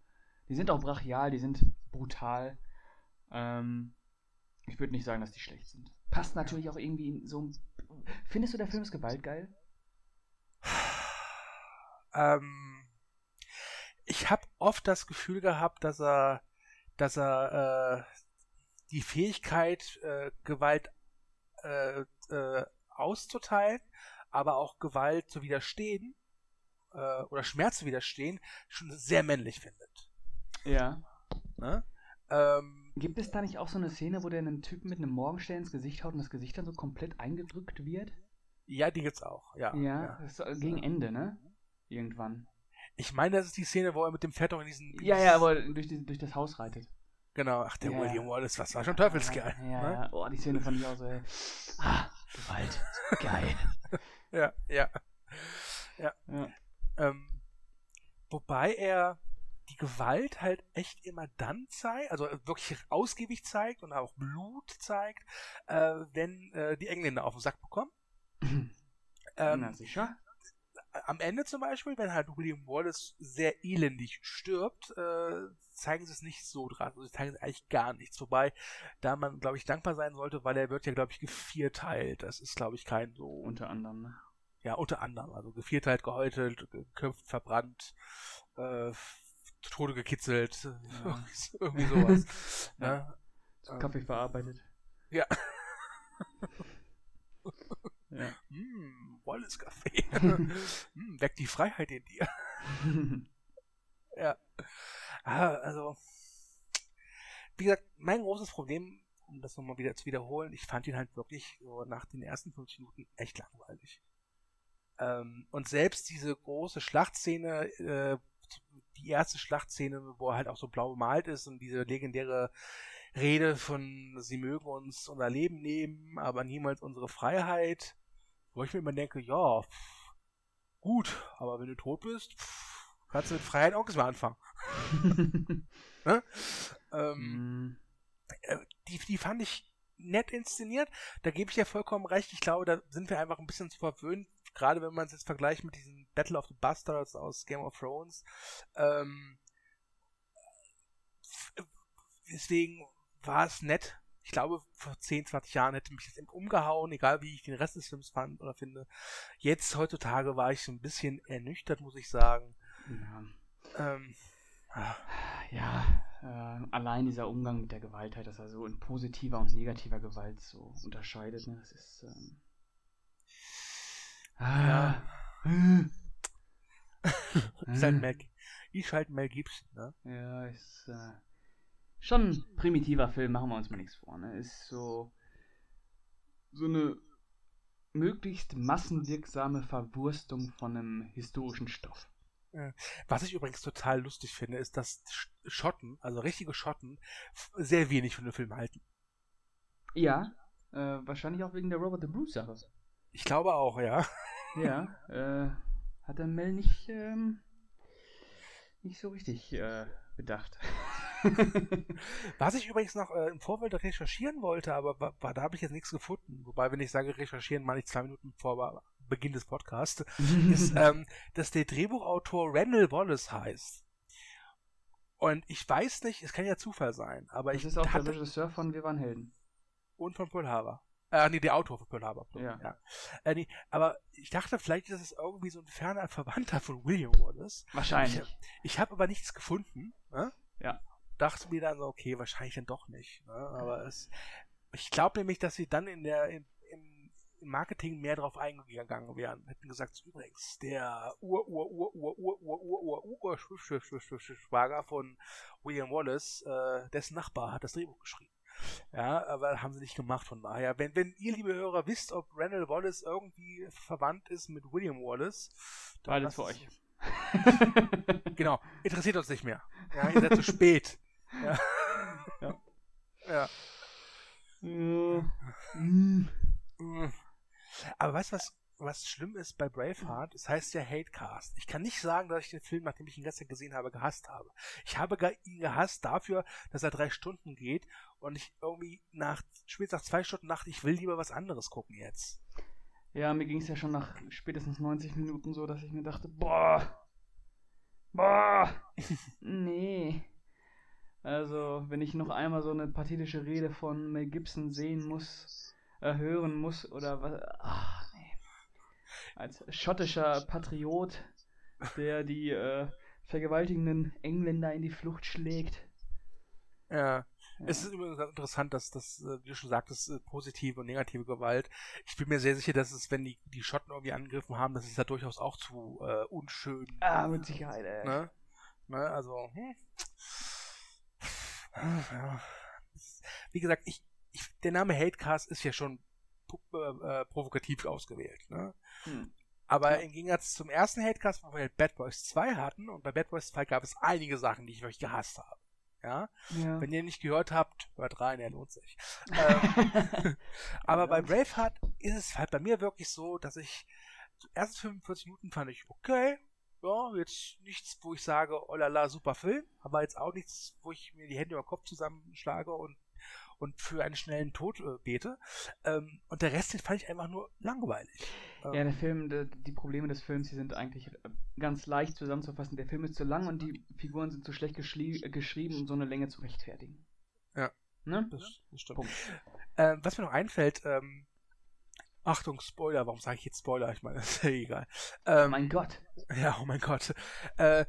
die sind auch brachial, die sind brutal. Ähm, ich würde nicht sagen, dass die schlecht sind. Passt natürlich auch irgendwie in so ein. Findest du, der Film ist gewaltgeil?
Ähm, ich habe oft das Gefühl gehabt, dass er, dass er äh, die Fähigkeit, äh, Gewalt äh, äh, auszuteilen, aber auch Gewalt zu widerstehen äh, oder Schmerz zu widerstehen, schon sehr männlich findet.
Ja. Ne? Ähm, Gibt es da nicht auch so eine Szene, wo der einen Typen mit einem Morgenstern ins Gesicht haut und das Gesicht dann so komplett eingedrückt wird?
Ja, die gibt's auch, ja.
Ja, ja. Das ist gegen Ende, ne? Irgendwann.
Ich meine, das ist die Szene, wo er mit dem Pferd auch in diesen.
Ja, ja, wo er durch, die, durch das Haus reitet.
Genau, ach, der ja, William Wallace, was war schon teufelsgeil.
Ja, ja, ne? ja. Oh, die Szene fand ich auch so, ey. Ah, Gewalt. Geil. [LAUGHS]
ja, ja. Ja. Ähm, wobei er die Gewalt halt echt immer dann zeigt, also wirklich ausgiebig zeigt und auch Blut zeigt, äh, wenn äh, die Engländer auf den Sack bekommen. [CLEARS THROAT]
ähm, Na sicher
am Ende zum Beispiel, wenn halt William Wallace sehr elendig stirbt, äh, zeigen sie es nicht so dran. Also sie zeigen es eigentlich gar nichts. Wobei, da man, glaube ich, dankbar sein sollte, weil er wird ja, glaube ich, gevierteilt. Das ist, glaube ich, kein so.
Unter anderem, ne?
Ja, unter anderem. Also gevierteilt, gehäutelt, geköpft, verbrannt, äh, Tode gekitzelt. Ja. [LAUGHS] irgendwie sowas. [LAUGHS]
ja. ne? Kaffee verarbeitet.
Ja. [LAUGHS] Ja. Mm, Wallace Kaffee. mm, weckt die Freiheit in dir. ja. Ah, also, wie gesagt, mein großes Problem, um das nochmal wieder zu wiederholen, ich fand ihn halt wirklich so nach den ersten fünf Minuten echt langweilig. Ähm, und selbst diese große Schlachtszene, äh, die erste Schlachtszene, wo er halt auch so blau bemalt ist und diese legendäre Rede von, sie mögen uns unser Leben nehmen, aber niemals unsere Freiheit, wo ich mir immer denke, ja, pff, gut, aber wenn du tot bist, pff, kannst du mit Freiheit auch mal anfangen. [LAUGHS] ne? ähm, mm. Äh, die, die fand ich nett inszeniert. Da gebe ich dir vollkommen recht. Ich glaube, da sind wir einfach ein bisschen zu verwöhnt, gerade wenn man es jetzt vergleicht mit diesem Battle of the Bastards aus Game of Thrones. Ähm, deswegen war es nett, ich glaube, vor 10, 20 Jahren hätte mich das umgehauen, egal wie ich den Rest des Films fand oder finde. Jetzt, heutzutage, war ich so ein bisschen ernüchtert, muss ich sagen.
Ja. Ähm, ah. ja, äh, allein dieser Umgang mit der Gewalt halt, dass er so in positiver und negativer Gewalt so unterscheidet, ne? Das ist, ähm,
ah, ja. [LAUGHS] ist halt Mel, ist halt Mel Gibson, ne?
Ja, ist, äh, schon ein primitiver Film, machen wir uns mal nichts vor. Ne? Ist so, so eine möglichst massenwirksame Verwurstung von einem historischen Stoff.
Was ich übrigens total lustig finde, ist, dass Schotten, also richtige Schotten, sehr wenig von dem Film halten.
Ja, äh, wahrscheinlich auch wegen der Robert the Bruce Sache.
Ich glaube auch, ja.
Ja, [LAUGHS] äh, hat der Mel nicht, ähm, nicht so richtig äh, bedacht. [LAUGHS]
Was ich übrigens noch äh, im Vorfeld recherchieren wollte, aber war, da habe ich jetzt nichts gefunden. Wobei, wenn ich sage recherchieren, meine ich zwei Minuten vor Beginn des Podcasts, [LAUGHS] ist, ähm, dass der Drehbuchautor Randall Wallace heißt. Und ich weiß nicht, es kann ja Zufall sein, aber
das
ich.
ist auch hatte, der Regisseur von Wir waren Helden.
Und von Pearl Harbor. Äh, nee, der Autor von Pearl Harbor.
Ja. ja.
Äh, nee, aber ich dachte, vielleicht ist es irgendwie so ein ferner Verwandter von William Wallace.
Wahrscheinlich.
Ich, ich habe aber nichts gefunden.
Äh? Ja
dachte mir dann so, okay, wahrscheinlich dann doch nicht. Ne? Aber es, ich glaube nämlich, dass sie dann in der in, im, im Marketing mehr drauf eingegangen wären. Hätten gesagt, übrigens, der Ur Ur Ur Ur Ur Ur Ur Ur Ur Schwager von William Wallace, äh, dessen Nachbar hat das Drehbuch geschrieben. Ja, aber haben sie nicht gemacht, von daher. Wenn, wenn ihr, liebe Hörer, wisst, ob Randall Wallace irgendwie verwandt ist mit William Wallace,
dann alles für euch.
genau, interessiert uns nicht mehr. Ja, ihr seid zu [LAUGHS] spät. Ja. ja. ja. Aber weißt du, was, was schlimm ist bei Braveheart, es heißt ja Hatecast. Ich kann nicht sagen, dass ich den Film, nachdem ich ihn gestern gesehen habe, gehasst habe. Ich habe ihn gehasst dafür, dass er drei Stunden geht und ich irgendwie nach, spätestens nach zwei Stunden dachte, ich will lieber was anderes gucken jetzt.
Ja, mir ging es ja schon nach spätestens 90 Minuten so, dass ich mir dachte, boah, boah, [LAUGHS] nee. Also, wenn ich noch einmal so eine pathetische Rede von Mel Gibson sehen muss, äh, hören muss oder was. Ach, Als schottischer Patriot, der die äh, vergewaltigenden Engländer in die Flucht schlägt.
Ja. ja. Es ist übrigens interessant, dass das, äh, wie du schon sagtest, äh, positive und negative Gewalt. Ich bin mir sehr sicher, dass es, wenn die, die Schotten irgendwie angegriffen haben, dass es da durchaus auch zu äh, unschön.
Ah, mit Sicherheit, ey.
Ne? Ne? Also, hm. Ja. Wie gesagt, ich, ich, der Name Hatecast ist ja schon äh, äh, provokativ ausgewählt. Ne? Hm. Aber ja. im Gegensatz zum ersten Hatecast, wo wir Bad Boys 2 hatten, und bei Bad Boys 2 gab es einige Sachen, die ich wirklich gehasst habe. Ja? ja. Wenn ihr nicht gehört habt, hört rein, er lohnt sich. [LAUGHS] ähm, [LAUGHS] aber bei Braveheart ist es halt bei mir wirklich so, dass ich die ersten 45 Minuten fand ich okay, ja, jetzt nichts, wo ich sage, oh la la, super Film, aber jetzt auch nichts, wo ich mir die Hände über den Kopf zusammenschlage und, und für einen schnellen Tod äh, bete. Ähm, und der Rest, den fand ich einfach nur langweilig.
Ähm, ja, der Film, die, die, Probleme des Films, die sind eigentlich äh, ganz leicht zusammenzufassen. Der Film ist zu lang und die Figuren sind zu schlecht geschrieben, um so eine Länge zu rechtfertigen.
Ja. Ne? Das, das stimmt. Ähm, was mir noch einfällt, ähm, Achtung, Spoiler, warum sage ich jetzt Spoiler? Ich meine, [LAUGHS] ist ja egal.
Ähm, oh mein Gott.
Ja, oh mein Gott. Äh,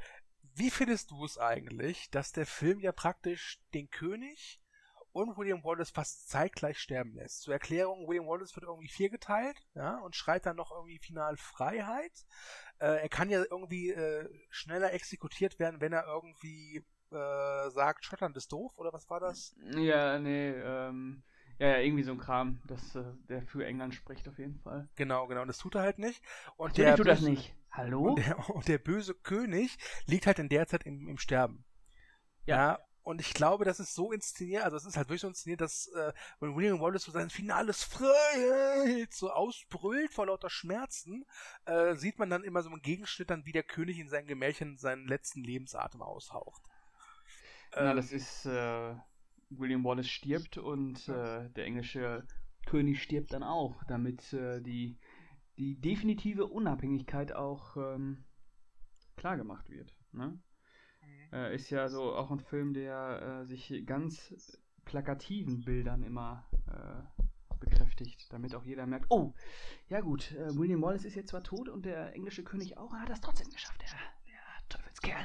wie findest du es eigentlich, dass der Film ja praktisch den König und William Wallace fast zeitgleich sterben lässt? Zur Erklärung, William Wallace wird irgendwie viergeteilt, ja, und schreit dann noch irgendwie final Freiheit. Äh, er kann ja irgendwie äh, schneller exekutiert werden, wenn er irgendwie äh, sagt, Schottland ist doof, oder was war das?
Ja, nee, ähm ja, ja, irgendwie so ein Kram, das, äh, der für England spricht auf jeden Fall.
Genau, genau, und das tut er halt nicht.
Und Natürlich der tut das nicht. Hallo?
Und der, [LAUGHS] und der, böse König liegt halt in der Zeit im, im Sterben. Ja. ja. Und ich glaube, das ist so inszeniert, also es ist halt wirklich so inszeniert, dass äh, wenn William Wallace so sein finales Freiheit so ausbrüllt vor lauter Schmerzen, äh, sieht man dann immer so einen Gegenschnitt dann, wie der König in seinen Gemächern seinen letzten Lebensatem aushaucht.
Na, ähm, das ist äh, William Wallace stirbt und äh, der englische König stirbt dann auch, damit äh, die, die definitive Unabhängigkeit auch ähm, klar gemacht wird. Ne? Mhm. Äh, ist ja so auch ein Film, der äh, sich ganz plakativen Bildern immer äh, bekräftigt, damit auch jeder merkt, oh, ja gut, äh, William Wallace ist jetzt zwar tot und der englische König auch, er hat das trotzdem geschafft, der, der Teufelskerl.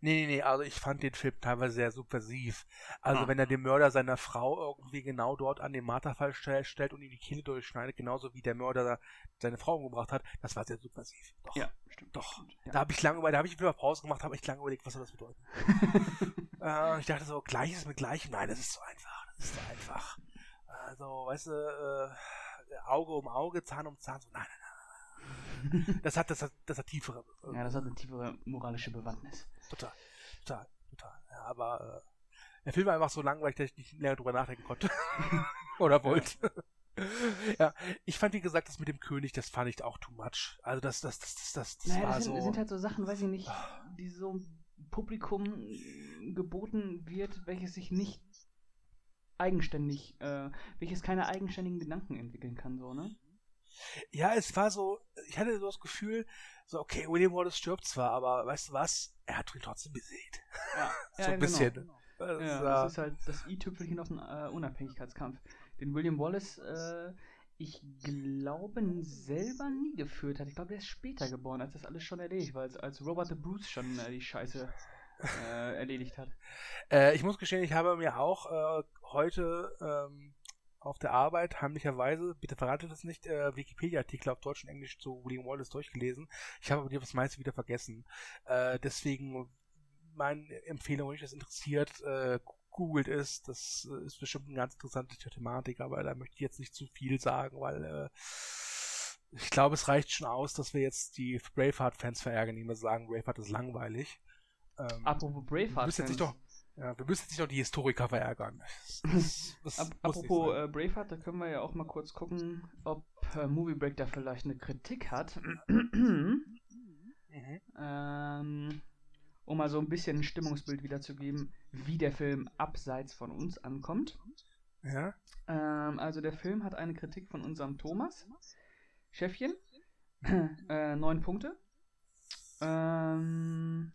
Nee, nee, nee, also ich fand den Film teilweise sehr subversiv. Also ah. wenn er den Mörder seiner Frau irgendwie genau dort an den Marterfall stellt und ihm die Kehle durchschneidet, genauso wie der Mörder seine Frau umgebracht hat, das war sehr subversiv.
Doch. Ja, stimmt.
Doch. Ja. Da habe ich lange, da habe ich wieder Pause gemacht, habe ich lange überlegt, was soll das bedeuten. [LAUGHS] äh, ich dachte so, Gleiches mit Gleichem, nein, das ist so einfach. Das ist so einfach. Also, weißt du, äh, Auge um Auge, Zahn um Zahn, so, nein, nein, nein. [LAUGHS] Das hat, das hat, das hat tiefere.
Äh, ja, das hat eine tiefere moralische Bewandtnis.
Total, total, total. Ja, aber äh, der Film war einfach so langweilig, dass ich nicht länger drüber nachdenken konnte. [LAUGHS] Oder wollte. ja, ich fand, wie gesagt, das mit dem König, das fand ich auch too much. Also das, das, das, das, das, das
naja,
war
das sind,
so.
Sind halt so Sachen, weiß ich nicht, die so Publikum geboten wird, welches sich nicht eigenständig, äh, welches keine eigenständigen Gedanken entwickeln kann, so, ne?
Ja, es war so, ich hatte so das Gefühl, so, okay, William Wallace stirbt zwar, aber weißt du was? Er hat ihn trotzdem besiegt.
Ja, [LAUGHS] so ja, ein genau, bisschen. Genau. Das, ja, das ist halt das i-Tüpfelchen auf den äh, Unabhängigkeitskampf. Den William Wallace, äh, ich glaube, selber nie geführt hat. Ich glaube, er ist später geboren, als das alles schon erledigt war, als, als Robert the Bruce schon äh, die Scheiße äh, erledigt hat.
Äh, ich muss gestehen, ich habe mir auch äh, heute ähm, auf der Arbeit heimlicherweise, bitte verratet es nicht, äh, Wikipedia-Artikel auf Deutsch und Englisch zu William Wallace durchgelesen. Ich habe aber das meiste wieder vergessen. Äh, deswegen meine Empfehlung, wenn euch das interessiert, äh, googelt es. Das äh, ist bestimmt eine ganz interessante Thematik, aber da möchte ich jetzt nicht zu viel sagen, weil äh, ich glaube, es reicht schon aus, dass wir jetzt die Braveheart-Fans verärgern, die immer sagen, Braveheart ist langweilig.
Ähm, Apropos Braveheart-Fans.
Ja, wir müssen sich noch die Historiker verärgern.
Das, [LAUGHS] das, das Apropos äh, Braveheart, da können wir ja auch mal kurz gucken, ob äh, Movie Break da vielleicht eine Kritik hat. mhm. [CLEARS THROAT] ähm, um mal so ein bisschen ein Stimmungsbild wiederzugeben, wie der Film abseits von uns ankommt.
Ja.
Ähm, also der Film hat eine Kritik von unserem Thomas. Chefchen. [CLEARS THROAT] äh, neun Punkte. Ähm,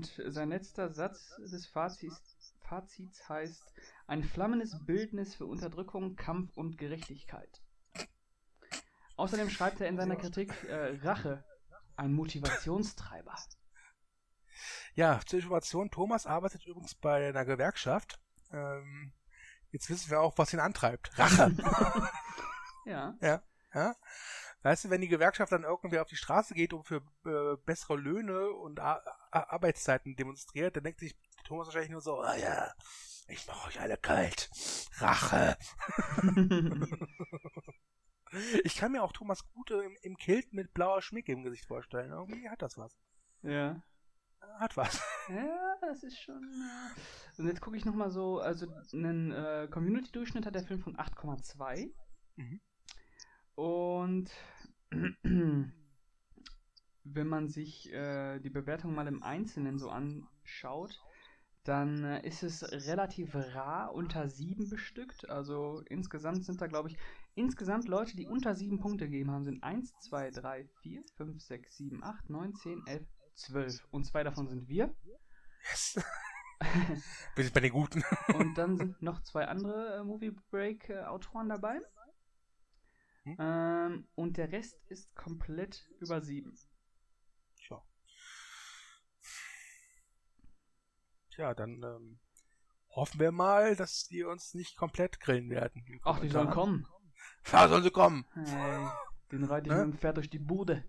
und sein letzter Satz des Fazits, Fazits heißt: Ein flammendes Bildnis für Unterdrückung, Kampf und Gerechtigkeit. Außerdem schreibt er in seiner Kritik äh, Rache, ein Motivationstreiber.
Ja, zur Information, Thomas arbeitet übrigens bei einer Gewerkschaft. Ähm, jetzt wissen wir auch, was ihn antreibt. Rache. [LAUGHS]
ja.
Ja. Ja. Weißt du, wenn die Gewerkschaft dann irgendwie auf die Straße geht und für äh, bessere Löhne und Ar Arbeitszeiten demonstriert, dann denkt sich Thomas wahrscheinlich nur so, ah ja, ich mache euch alle kalt. Rache. [LAUGHS] ich kann mir auch Thomas Gute im, im Kilt mit blauer Schminke im Gesicht vorstellen. Irgendwie hat das was.
Ja.
Hat was.
Ja, das ist schon. Äh... Und jetzt gucke ich nochmal so, also einen äh, Community-Durchschnitt hat der Film von 8,2. Mhm. Und [CLEARS THROAT] wenn man sich äh, die Bewertung mal im Einzelnen so anschaut, dann äh, ist es relativ rar unter 7 bestückt. Also insgesamt sind da, glaube ich, insgesamt Leute, die unter 7 Punkte gegeben haben, sind 1, 2, 3, 4, 5, 6, 7, 8, 9, 10, 11, 12. Und zwei davon sind wir.
Yes. [LAUGHS] wir sind bei den Guten. [LAUGHS]
Und dann sind noch zwei andere äh, Movie Break äh, Autoren dabei. Hm? Ähm, und der Rest ist komplett über 7.
Tja. Tja, dann ähm, hoffen wir mal, dass die uns nicht komplett grillen werden.
Ach, die sollen kommen.
Ja, sollen sie kommen.
Hey, den reite ich ne? mit dem Pferd durch die Bude.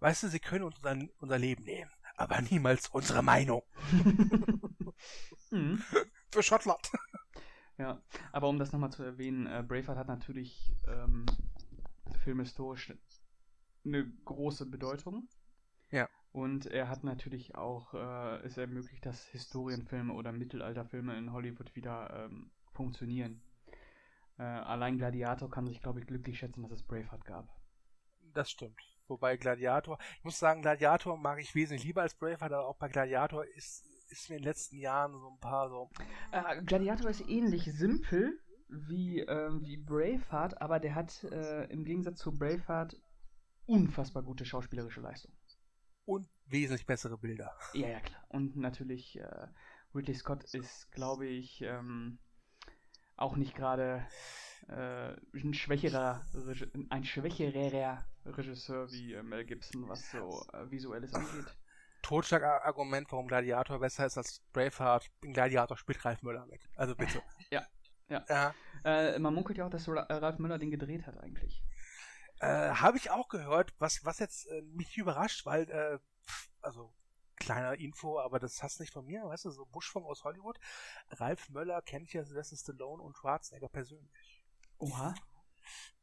Weißt du, sie können uns unser, unser Leben nehmen, aber niemals unsere Meinung. [LAUGHS] mhm. Für Schottland.
Ja, aber um das nochmal zu erwähnen, äh, Braveheart hat natürlich ähm, filmhistorisch eine große Bedeutung.
Ja.
Und er hat natürlich auch äh, es ermöglicht, dass Historienfilme oder Mittelalterfilme in Hollywood wieder ähm, funktionieren. Äh, allein Gladiator kann sich, glaube ich, glücklich schätzen, dass es Braveheart gab.
Das stimmt. Wobei Gladiator, ich muss sagen, Gladiator mag ich wesentlich lieber als Braveheart, aber auch bei Gladiator ist, ist mir in den letzten Jahren so ein paar so.
Äh, Gladiator ist ähnlich simpel wie, äh, wie Braveheart, aber der hat äh, im Gegensatz zu Braveheart unfassbar gute schauspielerische Leistung.
Und wesentlich bessere Bilder.
Ja, ja, klar. Und natürlich, äh, Ridley Scott ist, glaube ich, ähm, auch nicht gerade äh, ein schwächerer, ein schwächerer Regisseur wie äh, Mel Gibson, was so äh, visuelles angeht.
Totschlagargument, warum Gladiator besser ist als Braveheart. In Gladiator spielt Ralf Müller mit. Also bitte.
ja, ja. ja. Äh, man munkelt ja auch, dass Ralf Müller den gedreht hat eigentlich.
Äh, Habe ich auch gehört, was, was jetzt äh, mich überrascht, weil, äh, also kleiner Info, aber das hast du nicht von mir, weißt du, so Buschfunk aus Hollywood. Ralf Möller kennt ja Sylvester Stallone und Schwarzenegger persönlich.
Oha.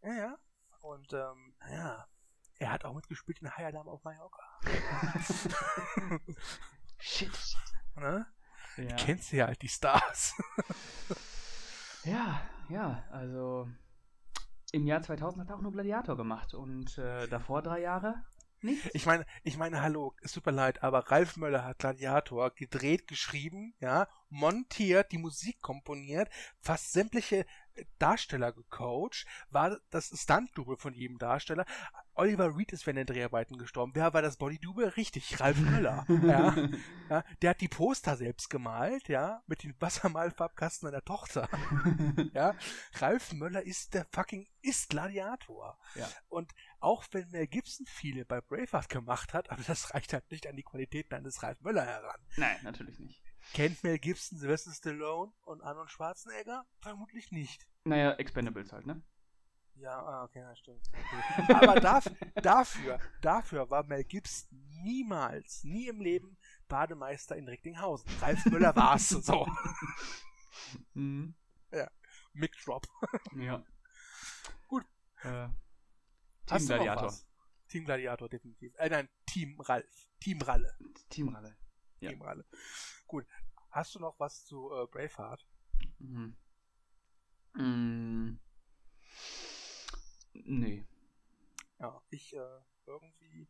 Ja, ja. Und, ähm, naja, er hat auch mitgespielt in High Alarm auf Mallorca. [LAUGHS]
Shit.
Ne? Ja. Kennst du ja halt die Stars. [LAUGHS]
ja, ja, also im Jahr 2000 hat er auch nur Gladiator gemacht und äh, davor drei Jahre Nichts?
Ich meine, ich meine, hallo, es tut mir leid, aber Ralf Möller hat Gladiator gedreht, geschrieben, ja, montiert, die Musik komponiert, fast sämtliche Darsteller gecoacht, war das Stunt-Double von jedem Darsteller. Oliver Reed ist während den Dreharbeiten gestorben. Wer war das Body-Double? Richtig, Ralf Möller. ja, [LAUGHS] ja, der hat die Poster selbst gemalt, ja, mit den Wassermalfarbkasten seiner Tochter. [LAUGHS] ja, Ralf Möller ist der fucking, ist Gladiator.
Ja.
Und auch wenn Mel Gibson viele bei Braveheart gemacht hat, aber das reicht halt nicht an die Qualitäten eines Ralf Möller heran.
Nein, natürlich nicht.
Kennt Mel Gibson Sylvester Stallone und Arnold Schwarzenegger? Vermutlich nicht.
Naja, Expendables halt, ne?
Ja, ah, okay, ja, stimmt. Okay. Aber dafür, dafür, dafür war Mel Gibson niemals, nie im Leben Bademeister in Recklinghausen. Ralf Müller war's so. [LAUGHS]
Mhm.
Ja, Mick Drop.
ja.
Gut.
Äh, Team Gladiator.
Team Gladiator, definitiv. Äh, nein, Team Ralf. Team Ralle.
Team Ralle.
Ja. Team Ralle. Gut. Hast du noch was zu äh, Braveheart?
Mhm. Mm. Nee.
Ja, ich äh, irgendwie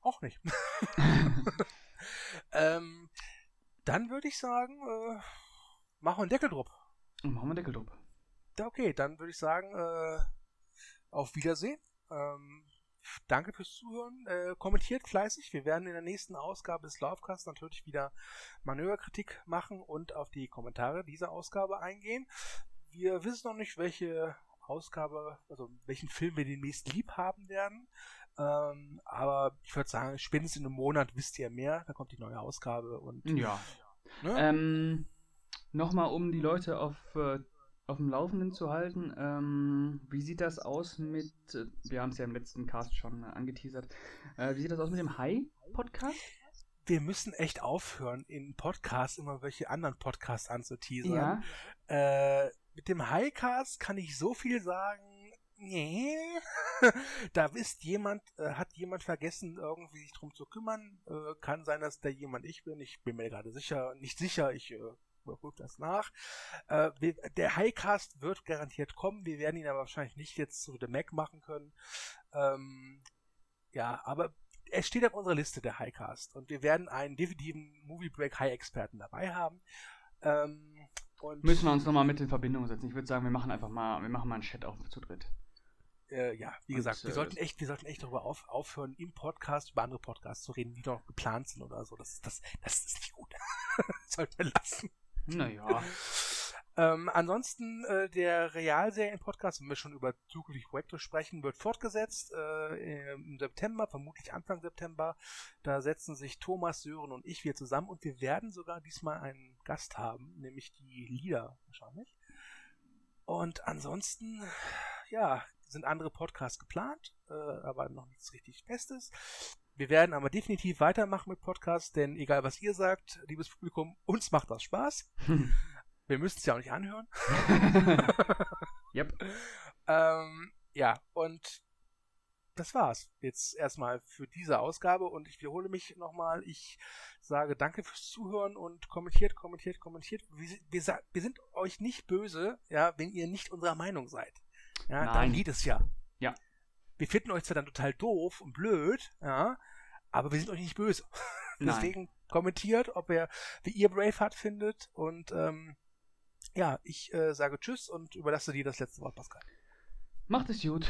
auch nicht. [LAUGHS] [LAUGHS] ähm, dann würde ich sagen, äh, machen wir einen Deckel drauf.
Machen wir einen Deckel drauf.
Okay, dann würde ich sagen, äh, auf Wiedersehen. Ähm, danke fürs Zuhören. Äh, kommentiert fleißig. Wir werden in der nächsten Ausgabe des Laufcasts natürlich wieder Manöverkritik machen und auf die Kommentare dieser Ausgabe eingehen. Wir wissen noch nicht, welche Ausgabe, also welchen Film wir demnächst lieb haben werden. Ähm, aber ich würde sagen, spätestens in einem Monat wisst ihr mehr. Da kommt die neue Ausgabe und.
Ja. Ne? Ähm, Nochmal, um die Leute auf äh, auf dem Laufenden zu halten. Ähm, wie sieht das aus mit, äh, wir haben es ja im letzten Cast schon äh, angeteasert, äh, wie sieht das aus mit dem High-Podcast?
Wir müssen echt aufhören, in Podcasts immer welche anderen Podcasts anzuteasern. Ja. Äh, mit dem Highcast kann ich so viel sagen. Nee, [LAUGHS] da ist jemand, äh, hat jemand vergessen, irgendwie sich drum zu kümmern. Äh, kann sein, dass der jemand ich bin. Ich bin mir gerade sicher, nicht sicher. Ich überprüfe das nach. Äh, wir, der Highcast wird garantiert kommen. Wir werden ihn aber wahrscheinlich nicht jetzt zu The Mac machen können. Ähm, ja, aber er steht auf unserer Liste, der Highcast. Und wir werden einen definitiven Movie Break High-Experten dabei haben. Ähm,
Müssen wir uns nochmal mit in Verbindung setzen. Ich würde sagen, wir machen einfach mal, wir machen mal einen Chat auf zu dritt.
Äh, ja, wie gesagt, wir äh, sollten echt, wir sollten echt darüber auf, aufhören, im Podcast über andere Podcasts zu reden, die noch geplant sind oder so. Das, das, das ist nicht gut. [LAUGHS] sollten wir lassen.
Naja. [LAUGHS]
ähm, ansonsten, äh, der Realserien-Podcast, wenn wir schon über zukünftige Projekte sprechen, wird fortgesetzt äh, im September, vermutlich Anfang September. Da setzen sich Thomas, Sören und ich wieder zusammen und wir werden sogar diesmal einen Gast haben, nämlich die Lieder wahrscheinlich. Und ansonsten, ja, sind andere Podcasts geplant, äh, aber noch nichts richtig Festes. Wir werden aber definitiv weitermachen mit Podcasts, denn egal was ihr sagt, liebes Publikum, uns macht das Spaß. Wir müssen es ja auch nicht anhören. [LAUGHS]
yep.
ähm, ja, und das war's jetzt erstmal für diese Ausgabe und ich wiederhole mich nochmal. Ich sage danke fürs Zuhören und kommentiert, kommentiert, kommentiert. Wir, wir, wir, sind euch nicht böse, ja, wenn ihr nicht unserer Meinung seid. Ja, Nein. darum geht es ja.
Ja.
Wir finden euch zwar dann total doof und blöd, ja, aber wir sind euch nicht böse. [LAUGHS] Deswegen kommentiert, ob ihr, wie ihr Braveheart findet. Und ähm, ja, ich äh, sage Tschüss und überlasse dir das letzte Wort, Pascal.
Macht es gut.